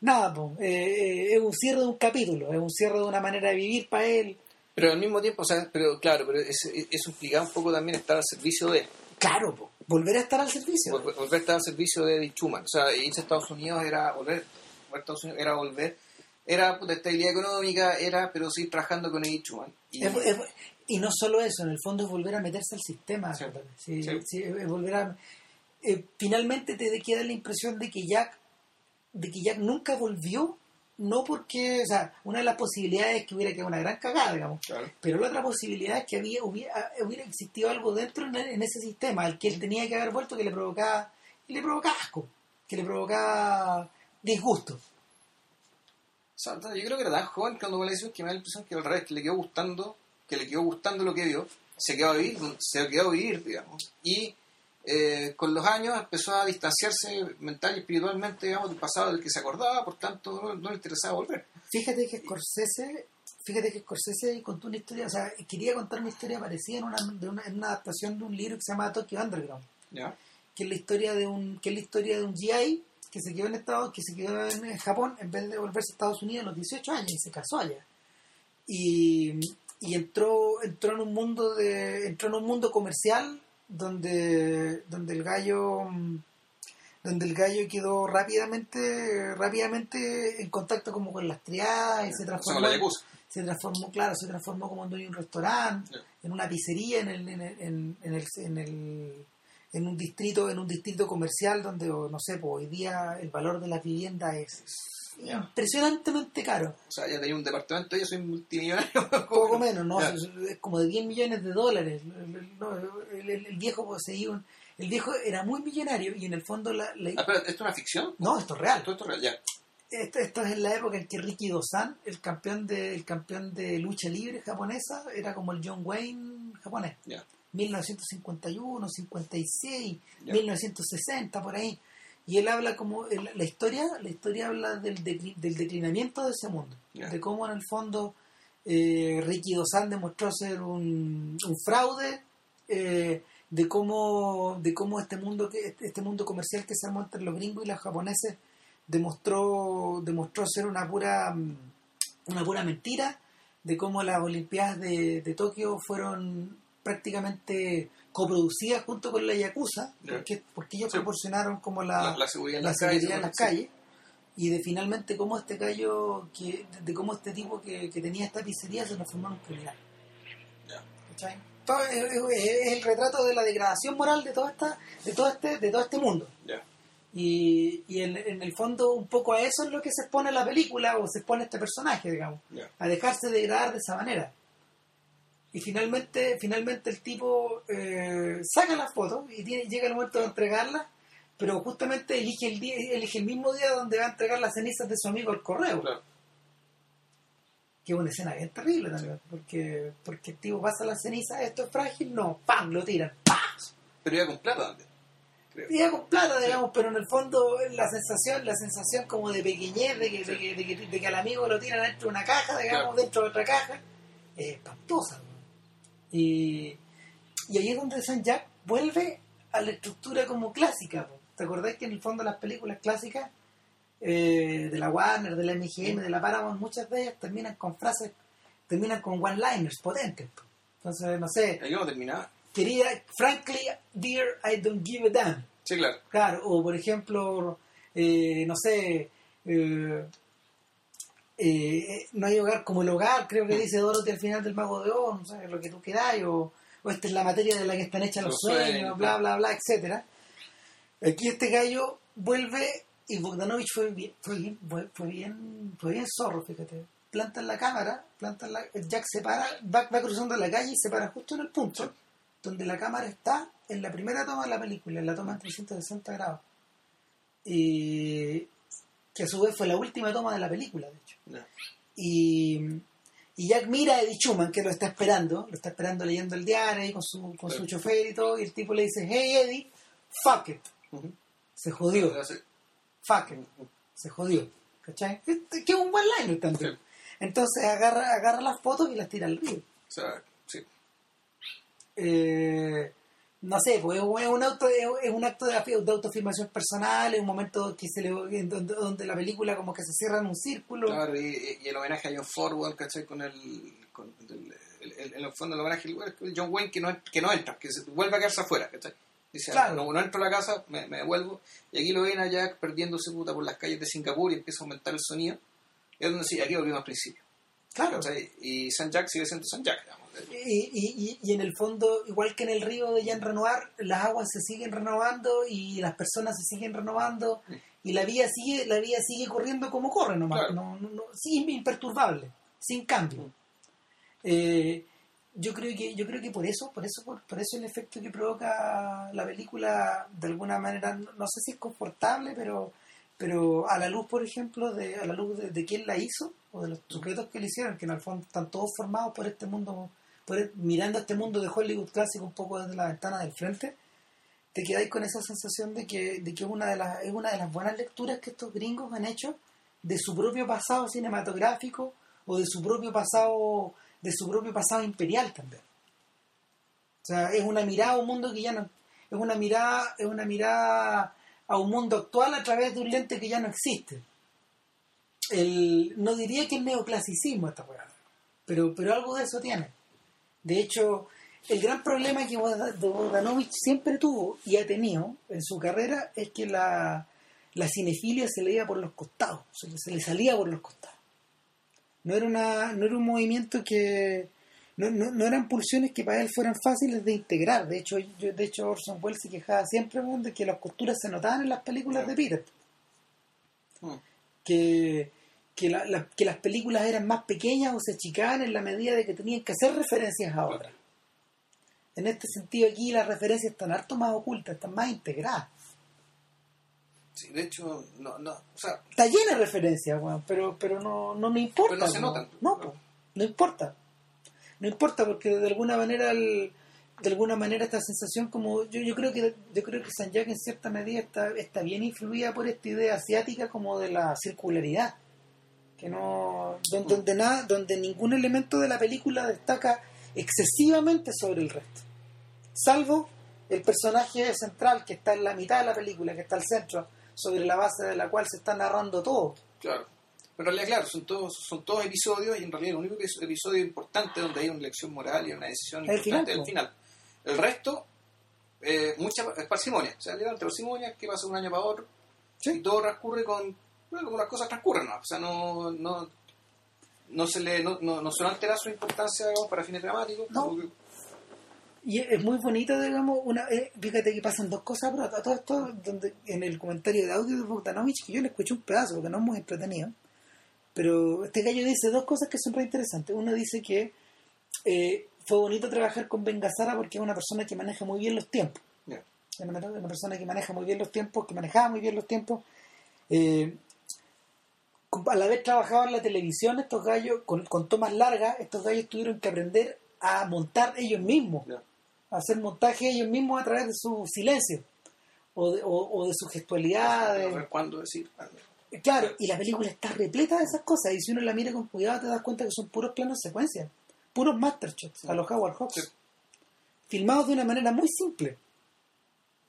Nada, eh, eh, es un cierre de un capítulo, es un cierre de una manera de vivir para él. Pero al mismo tiempo, o sea, pero claro, pero es- eso implicaba un poco también estar al servicio de. Claro, po, volver a estar al servicio. Volver, volver a estar al servicio de Eddie Schumann. O sea, irse a Estados Unidos era volver, volver a Estados Unidos era volver, era puta, estabilidad económica, era, pero seguir trabajando con Eddie Schumann. Y, Es- es- y no solo eso, en el fondo es volver a meterse al sistema. Sí. Sí, Sí. sí, es volver a... eh, finalmente te queda la impresión de que Jack de que Jack nunca volvió, no porque, o sea, una de las posibilidades es que hubiera quedado una gran cagada, digamos, claro, pero la otra posibilidad es que había, hubiera, hubiera existido algo dentro en, en ese sistema al que él tenía que haber vuelto que le provocaba, que le provocaba asco, que le provocaba disgusto. O sea, yo creo que era tan joven cuando le decimos que me da la impresión que al revés, que le quedó gustando, que le quedó gustando lo que vio, se quedó a vivir, se quedó a vivir, digamos. Y eh, con los años empezó a distanciarse mental y espiritualmente, digamos, del pasado del que se acordaba, por tanto no, no le interesaba volver. Fíjate que Scorsese, fíjate que Scorsese contó una historia, o sea, quería contar una historia parecida en una, de una, en una adaptación de un libro que se llama Tokyo Underground, ¿Ya? que es la historia de un, que es la historia de un GI que se quedó en Estados, que se quedó en Japón en vez de volverse a Estados Unidos a los 18 años y se casó allá. Y, y entró, entró en un mundo de, entró en un mundo comercial donde, donde el gallo mm, donde el gallo quedó rápidamente rápidamente en contacto como con las triadas y se O sea, con transformó se transformó, claro, se transformó como en dueño de un restaurante, en una pizzería, en el, en el, en, en el, en el- en un distrito, en un distrito comercial donde, no sé, pues, hoy día el valor de la vivienda es Impresionantemente caro. O sea, ya tenía un departamento, yo soy multimillonario. <laughs> Poco menos, ¿no? Es, como de 10 millones de dólares. No, el- el- el viejo poseía un... El viejo era muy millonario y en el fondo la... la- Ah, pero, ¿esto es una ficción? no, esto es real. Esto es real, ya. Esto, esto es en la época en que Ricky Dozan, el campeón de, el campeón de lucha libre japonesa, era como el John Wayne japonés. Ya. 1951, 56, Ya. 1960, por ahí. Y él habla como, el- la historia la historia habla del, del declinamiento de ese mundo, de cómo en el fondo eh, Ricky Dozan demostró ser un, un fraude, eh, de cómo de cómo este mundo que este mundo comercial que se armó entre los gringos y los japoneses demostró demostró ser una pura una pura mentira de cómo las Olimpiadas de, de Tokio fueron prácticamente coproducidas junto con la Yakuza, Ya. porque, porque ellos Sí. proporcionaron como La, la, la seguridad en la las calles. y de finalmente cómo este gallo, que, de cómo este tipo que, que tenía esta pizzería se transformó en un criminal. Es, el retrato de la degradación moral de toda esta, de todo este, de todo este mundo. Y, y en, en el fondo un poco a eso es lo que se expone la película o se expone este personaje, digamos a dejarse degradar de esa manera. Y finalmente, finalmente el tipo eh, saca las fotos y tiene, llega el momento de entregarlas, pero justamente elige el día, elige el mismo día donde va a entregar las cenizas de su amigo al correo, Claro. que es una escena bien terrible también, porque, porque el tipo pasa las cenizas, esto es frágil, no, ¡pam! lo tiran, ¡pam! Pero iba con plata antes. Ya con plata, digamos, pero en el fondo la sensación, la sensación como de pequeñez, de que, de que, de que, de que al amigo lo tiran dentro de una caja, digamos, Claro. dentro de otra caja, es espantosa. ¿No? Y, y ahí es donde San Jack vuelve a la estructura como clásica. ¿Te acordás que en el fondo las películas clásicas eh, de la Warner, de la MGM, de la Paramount, muchas de ellas terminan con frases, terminan con one-liners potentes? Entonces, no sé, Ahí vamos a terminar. quería, frankly, dear, I don't give a damn. Sí, claro. Claro, o por ejemplo, eh, no sé, eh, eh, no hay hogar como el hogar, creo que dice Dorothy al final del Mago de Oz, no sé, lo que tú queráis, o, o esta es la materia de la que están hechas los, Los sueños, sueños, bla, bla, bla, etcétera. Aquí este gallo vuelve y Bogdanovich fue bien, fue bien, fue, bien, fue bien zorro, fíjate. Planta en la cámara, planta en la, Jack se para, va, va cruzando la calle y se para justo en el punto donde la cámara está en la primera toma de la película, en la toma en 360 grados. Y que a su vez fue la última toma de la película, de hecho. Y, y Jack mira a Eddie Schumann, que lo está esperando, lo está esperando leyendo el diario ahí con su, con su chofer y todo, y el tipo le dice, hey Eddie, fuck it, se jodió, fuck it, se jodió. ¿Cachai? Este- Que es un buen liner también. Sí. Entonces agarra, agarra las fotos y las tira al río. O sea, sí. Eh, no sé, pues es un, auto, es un acto de, afi- de autoafirmación personal, es un momento que se le, donde, donde la película como que se cierra en un círculo. Claro, y, y el homenaje a John Ford, ¿cachai? Con el. Con el, el- el- en el fondo, el homenaje al John Wayne que no, que no entra, que se vuelve a quedarse afuera, ¿cachai? Dice, Claro. no, no entro a la casa, me, me devuelvo. Y aquí lo ven a Jack perdiéndose puta por las calles de Singapur y empieza a aumentar el sonido. Es donde sí, aquí volvimos al principio. Claro. ¿cachai? Y San Jack sigue siendo San Jack, digamos. Y, y, y- en el fondo, igual que en el río de Jean Renoir, las aguas se siguen renovando y las personas se siguen renovando y la vida sigue, la vida sigue corriendo como corre nomás, Claro. no, no, no- sí, imperturbable, sin cambio. Eh, yo creo que, yo creo que por eso, por eso, por, por eso el efecto que provoca la película, de alguna manera, no, no sé si es confortable, pero, pero a la luz, por ejemplo, de, a la luz de, de quién la hizo, o de los sujetos que la hicieron, que en el fondo están todos formados por este mundo, por el- mirando este mundo de Hollywood clásico un poco desde la ventana del frente, te quedáis con esa sensación de que, de que es una de las, es una de las buenas lecturas que estos gringos han hecho de su propio pasado cinematográfico o de su propio pasado de su propio pasado imperial también. O sea, es una mirada a un mundo que ya no es una mirada es una mirada a un mundo actual a través de un lente que ya no existe. El, no diría que es neoclasicismo esta weá, pero pero algo de eso tiene. De hecho, el gran problema que Bogdanovich siempre tuvo y ha tenido en su carrera es que la, la cinefilia se le iba por los costados, se le, se le salía por los costados. No era, una, no era un movimiento que... No, no, no eran pulsiones que para él fueran fáciles de integrar. De hecho, yo, de hecho Orson Welles se quejaba siempre de que las costuras se notaban en las películas de Peter. Mm. Que, que, la- la- que las películas eran más pequeñas o se achicaban en la medida de que tenían que hacer referencias a otras. En este sentido aquí las referencias están harto más ocultas, están más integradas. Sí, de hecho, no, no, o sea, Está llena de referencias, weón, pero, pero no, no me importa. Pero no se notan. No, no importa. No importa porque de alguna manera el- de alguna manera esta sensación como yo, yo creo que yo creo que San Jack en cierta medida está, está bien influida por esta idea asiática como de la circularidad que no donde, donde nada donde ningún elemento de la película destaca excesivamente sobre el resto salvo el personaje central que está en la mitad de la película que está al centro sobre la base de la cual se está narrando todo claro. Pero en realidad, claro, son todos, son todos episodios y en realidad el único episo- episodio importante donde hay una lección moral y una decisión El importante es el final. El resto, eh, mucha es parsimonia. O sea, literalmente parsimonia que pasa de un año para otro Sí. y todo transcurre con, bueno, como las cosas transcurren, ¿no? O sea, no, no, no se le, no, no, no se le altera su importancia digamos, para fines dramáticos. No. que- Y es muy bonito, digamos, una, eh, fíjate que pasan dos cosas, pero a todo esto, donde, en el comentario de audio de Bogdanovich, que yo le escuché un pedazo, porque no es muy entretenido, pero este gallo dice dos cosas que son re interesantes. Uno dice que eh, fue bonito trabajar con Ben Gazzara porque es una persona que maneja muy bien los tiempos. ya. Es una, una persona que maneja muy bien los tiempos, que manejaba muy bien los tiempos. Eh, al haber trabajado en la televisión, estos gallos, con, con tomas largas, estos gallos tuvieron que aprender a montar ellos mismos Ya. hacer montaje ellos mismos a través de su silencio o de, o, o de su gestualidad. de- cuándo decir. Claro, y la película está repleta de esas cosas y si uno la mira con cuidado te das cuenta que son puros planos secuencia, puros master shots a los Howard Hawks, Sí. filmados de una manera muy simple.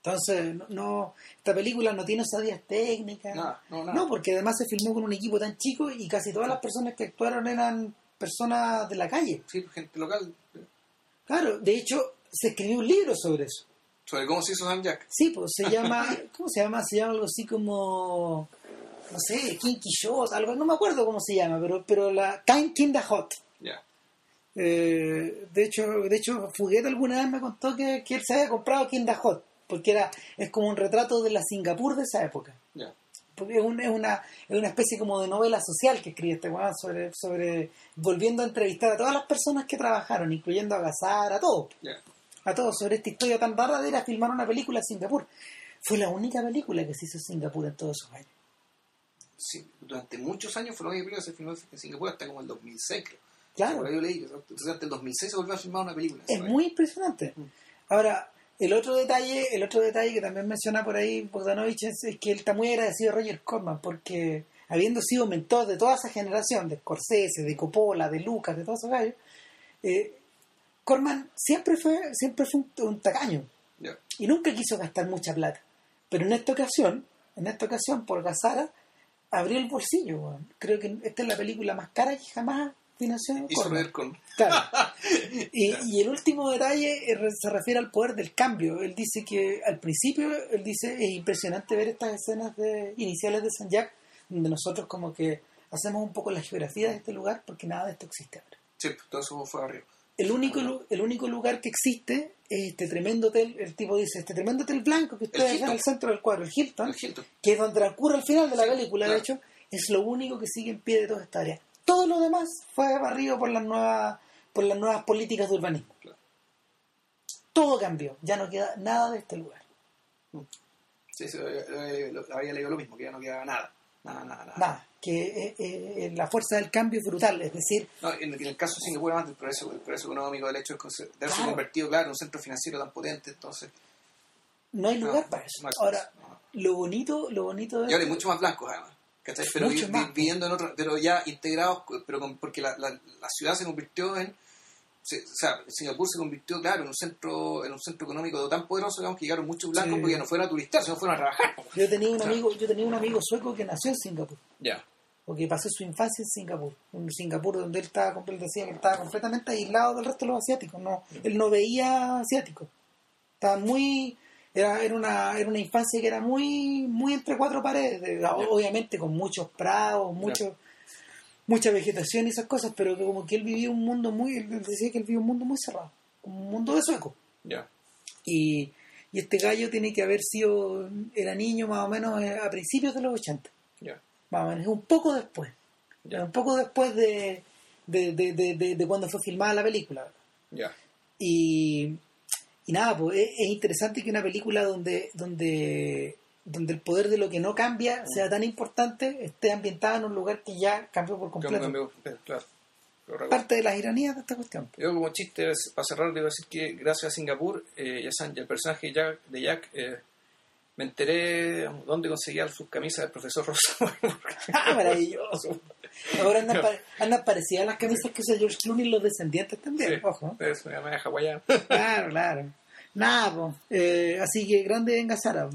Entonces, no, no- esta película no tiene osadías técnicas. Nada, no, nada. No, porque además se filmó con un equipo tan chico y casi todas las personas que actuaron eran personas de la calle. Sí, gente local. Claro, de hecho, se escribió un libro sobre eso. Sobre cómo se hizo San Jack. Sí, pues se llama, <laughs> ¿cómo se llama? Se llama algo así como, no sé, Kinky Shot, algo, no me acuerdo cómo se llama, pero, pero la Kind Kinda Hot. Ya. Eh, de hecho, de hecho, Fuguet alguna vez me contó que, que él se había comprado Kinda Hot, porque era, es como un retrato de la Singapur de esa época. Porque es, un- es una, es una especie como de novela social que escribe este weón sobre, sobre, volviendo a entrevistar a todas las personas que trabajaron, incluyendo a Gazar, a todos a todos sobre esta historia tan rara de ir a filmar una película en Singapur. Fue la única película que se hizo en Singapur en todos esos años. Sí, durante muchos años fue la única película que se filmó en Singapur hasta como el 2006. creo. Claro, yo leí. Entonces, hasta el 2006 se volvió a filmar una película. es muy impresionante. Mm. Ahora, el otro detalle, el otro detalle que también menciona por ahí Bogdanovich es, es que él está muy agradecido a Roger Corman porque habiendo sido mentor de toda esa generación, de Scorsese, de Coppola, de Lucas, de todos esos gallos, eh, Corman siempre fue, siempre fue un, un tacaño. Y nunca quiso gastar mucha plata. Pero en esta ocasión, en esta ocasión, por Gazara, abrió el bolsillo. Creo que esta es la película más cara que jamás ver con. Claro. <laughs> Y, y el último detalle eh, se refiere al poder del cambio. Él dice que al principio, él dice, es impresionante ver estas escenas de, iniciales de San Jack, donde nosotros como que hacemos un poco la geografía de este lugar, porque nada de esto existe ahora. Sí, pues, todo eso fue arriba. El único, el único lugar que existe es este tremendo hotel, el tipo dice, este tremendo hotel blanco que ustedes ven Hilton. al centro del cuadro, el Hilton, El Hilton. que es donde transcurre al final de la Sí, película, de hecho, es lo único que sigue en pie de toda esta área. Todo lo demás fue barrido por las nuevas, por las nuevas políticas de urbanismo. Claro. Todo cambió, ya no queda nada de este lugar. Sí, sí, eh, eh, había leído lo mismo, que ya no quedaba nada. Nada, nada, nada. Nada, que eh, la fuerza del cambio es brutal, es decir, No, en, el caso de Singapur, además del progreso, el progreso económico del hecho de haberse Claro. convertido, claro, en un centro financiero tan potente, entonces. no hay lugar no, para eso. no hay Ahora, lo bonito, lo bonito de Y ahora hay mucho más blancos, además. ¿Cachai? Pero vi- vi- viviendo en otro, pero ya integrados, pero con- porque la, la, la ciudad se convirtió en. se- o sea, Singapur se convirtió, claro, en un centro en un centro económico tan poderoso digamos, que llegaron muchos blancos Sí. porque ya no fueron a turistar, sino fueron a trabajar. Yo tenía un Claro. amigo, yo tenía un amigo sueco que nació en Singapur, Ya. o que pasó su infancia en Singapur, un Singapur donde él estaba, él decía que estaba completamente aislado del resto de los asiáticos, no, él no veía asiáticos, estaba muy, era, era una, era una infancia que era muy, muy entre cuatro paredes, de- obviamente con muchos prados, mucho, mucha vegetación y esas cosas, pero que como que él vivía un mundo muy, él decía que él vivía un mundo muy cerrado, un mundo de sueco. Ya. Y, y este gallo tiene que haber sido, era niño más o menos eh, a principios de los 80, Ya. más o menos, un poco después, un poco después de, de, de, de, de- de cuando fue filmada la película. Y, y nada, pues es, es interesante que una película donde, donde, donde el poder de lo que no cambia sea tan importante esté ambientada en un lugar que ya cambió por completo. Cambio, cambio, claro. Parte de las ironías de esta cuestión. Yo como chiste, para cerrar, debo decir que gracias a Singapur, eh, ya saben, el personaje de Jack, de Jack eh, me enteré dónde conseguía sus camisas del profesor Rosa. <laughs> ¡Ah, maravilloso! Ahora andan, pare- andan parecidas las camisas que usa George Clooney y los descendientes también, Sí, ojo. Es una media hawaiana. Claro, claro. Nada, pues. Eh, así que grande en Gazara,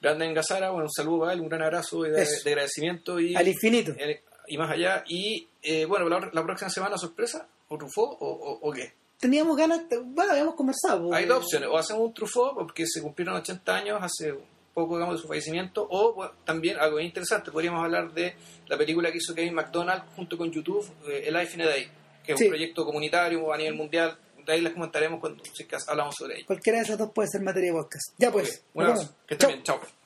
Grande en Gazara, bueno, un saludo a él, un gran abrazo de, agradecimiento y, al infinito. eh, y más allá. Y eh, bueno, la, la próxima semana, sorpresa, o Truffaut o, o, o qué. Teníamos ganas, bueno, habíamos conversado. Hay dos opciones, o hacemos un Truffaut porque se cumplieron 80 años hace poco digamos, de su fallecimiento, o bueno, también algo interesante, podríamos hablar de la película que hizo Kevin McDonald junto con YouTube, eh, El Life in a Day, que es Sí. un proyecto comunitario a nivel mundial, de ahí les comentaremos cuando si hablamos sobre ello. Cualquiera de esas dos puede ser materia de podcast. Ya pues. Ok, Un nos abrazo, vemos. que estén Chau. bien, chao.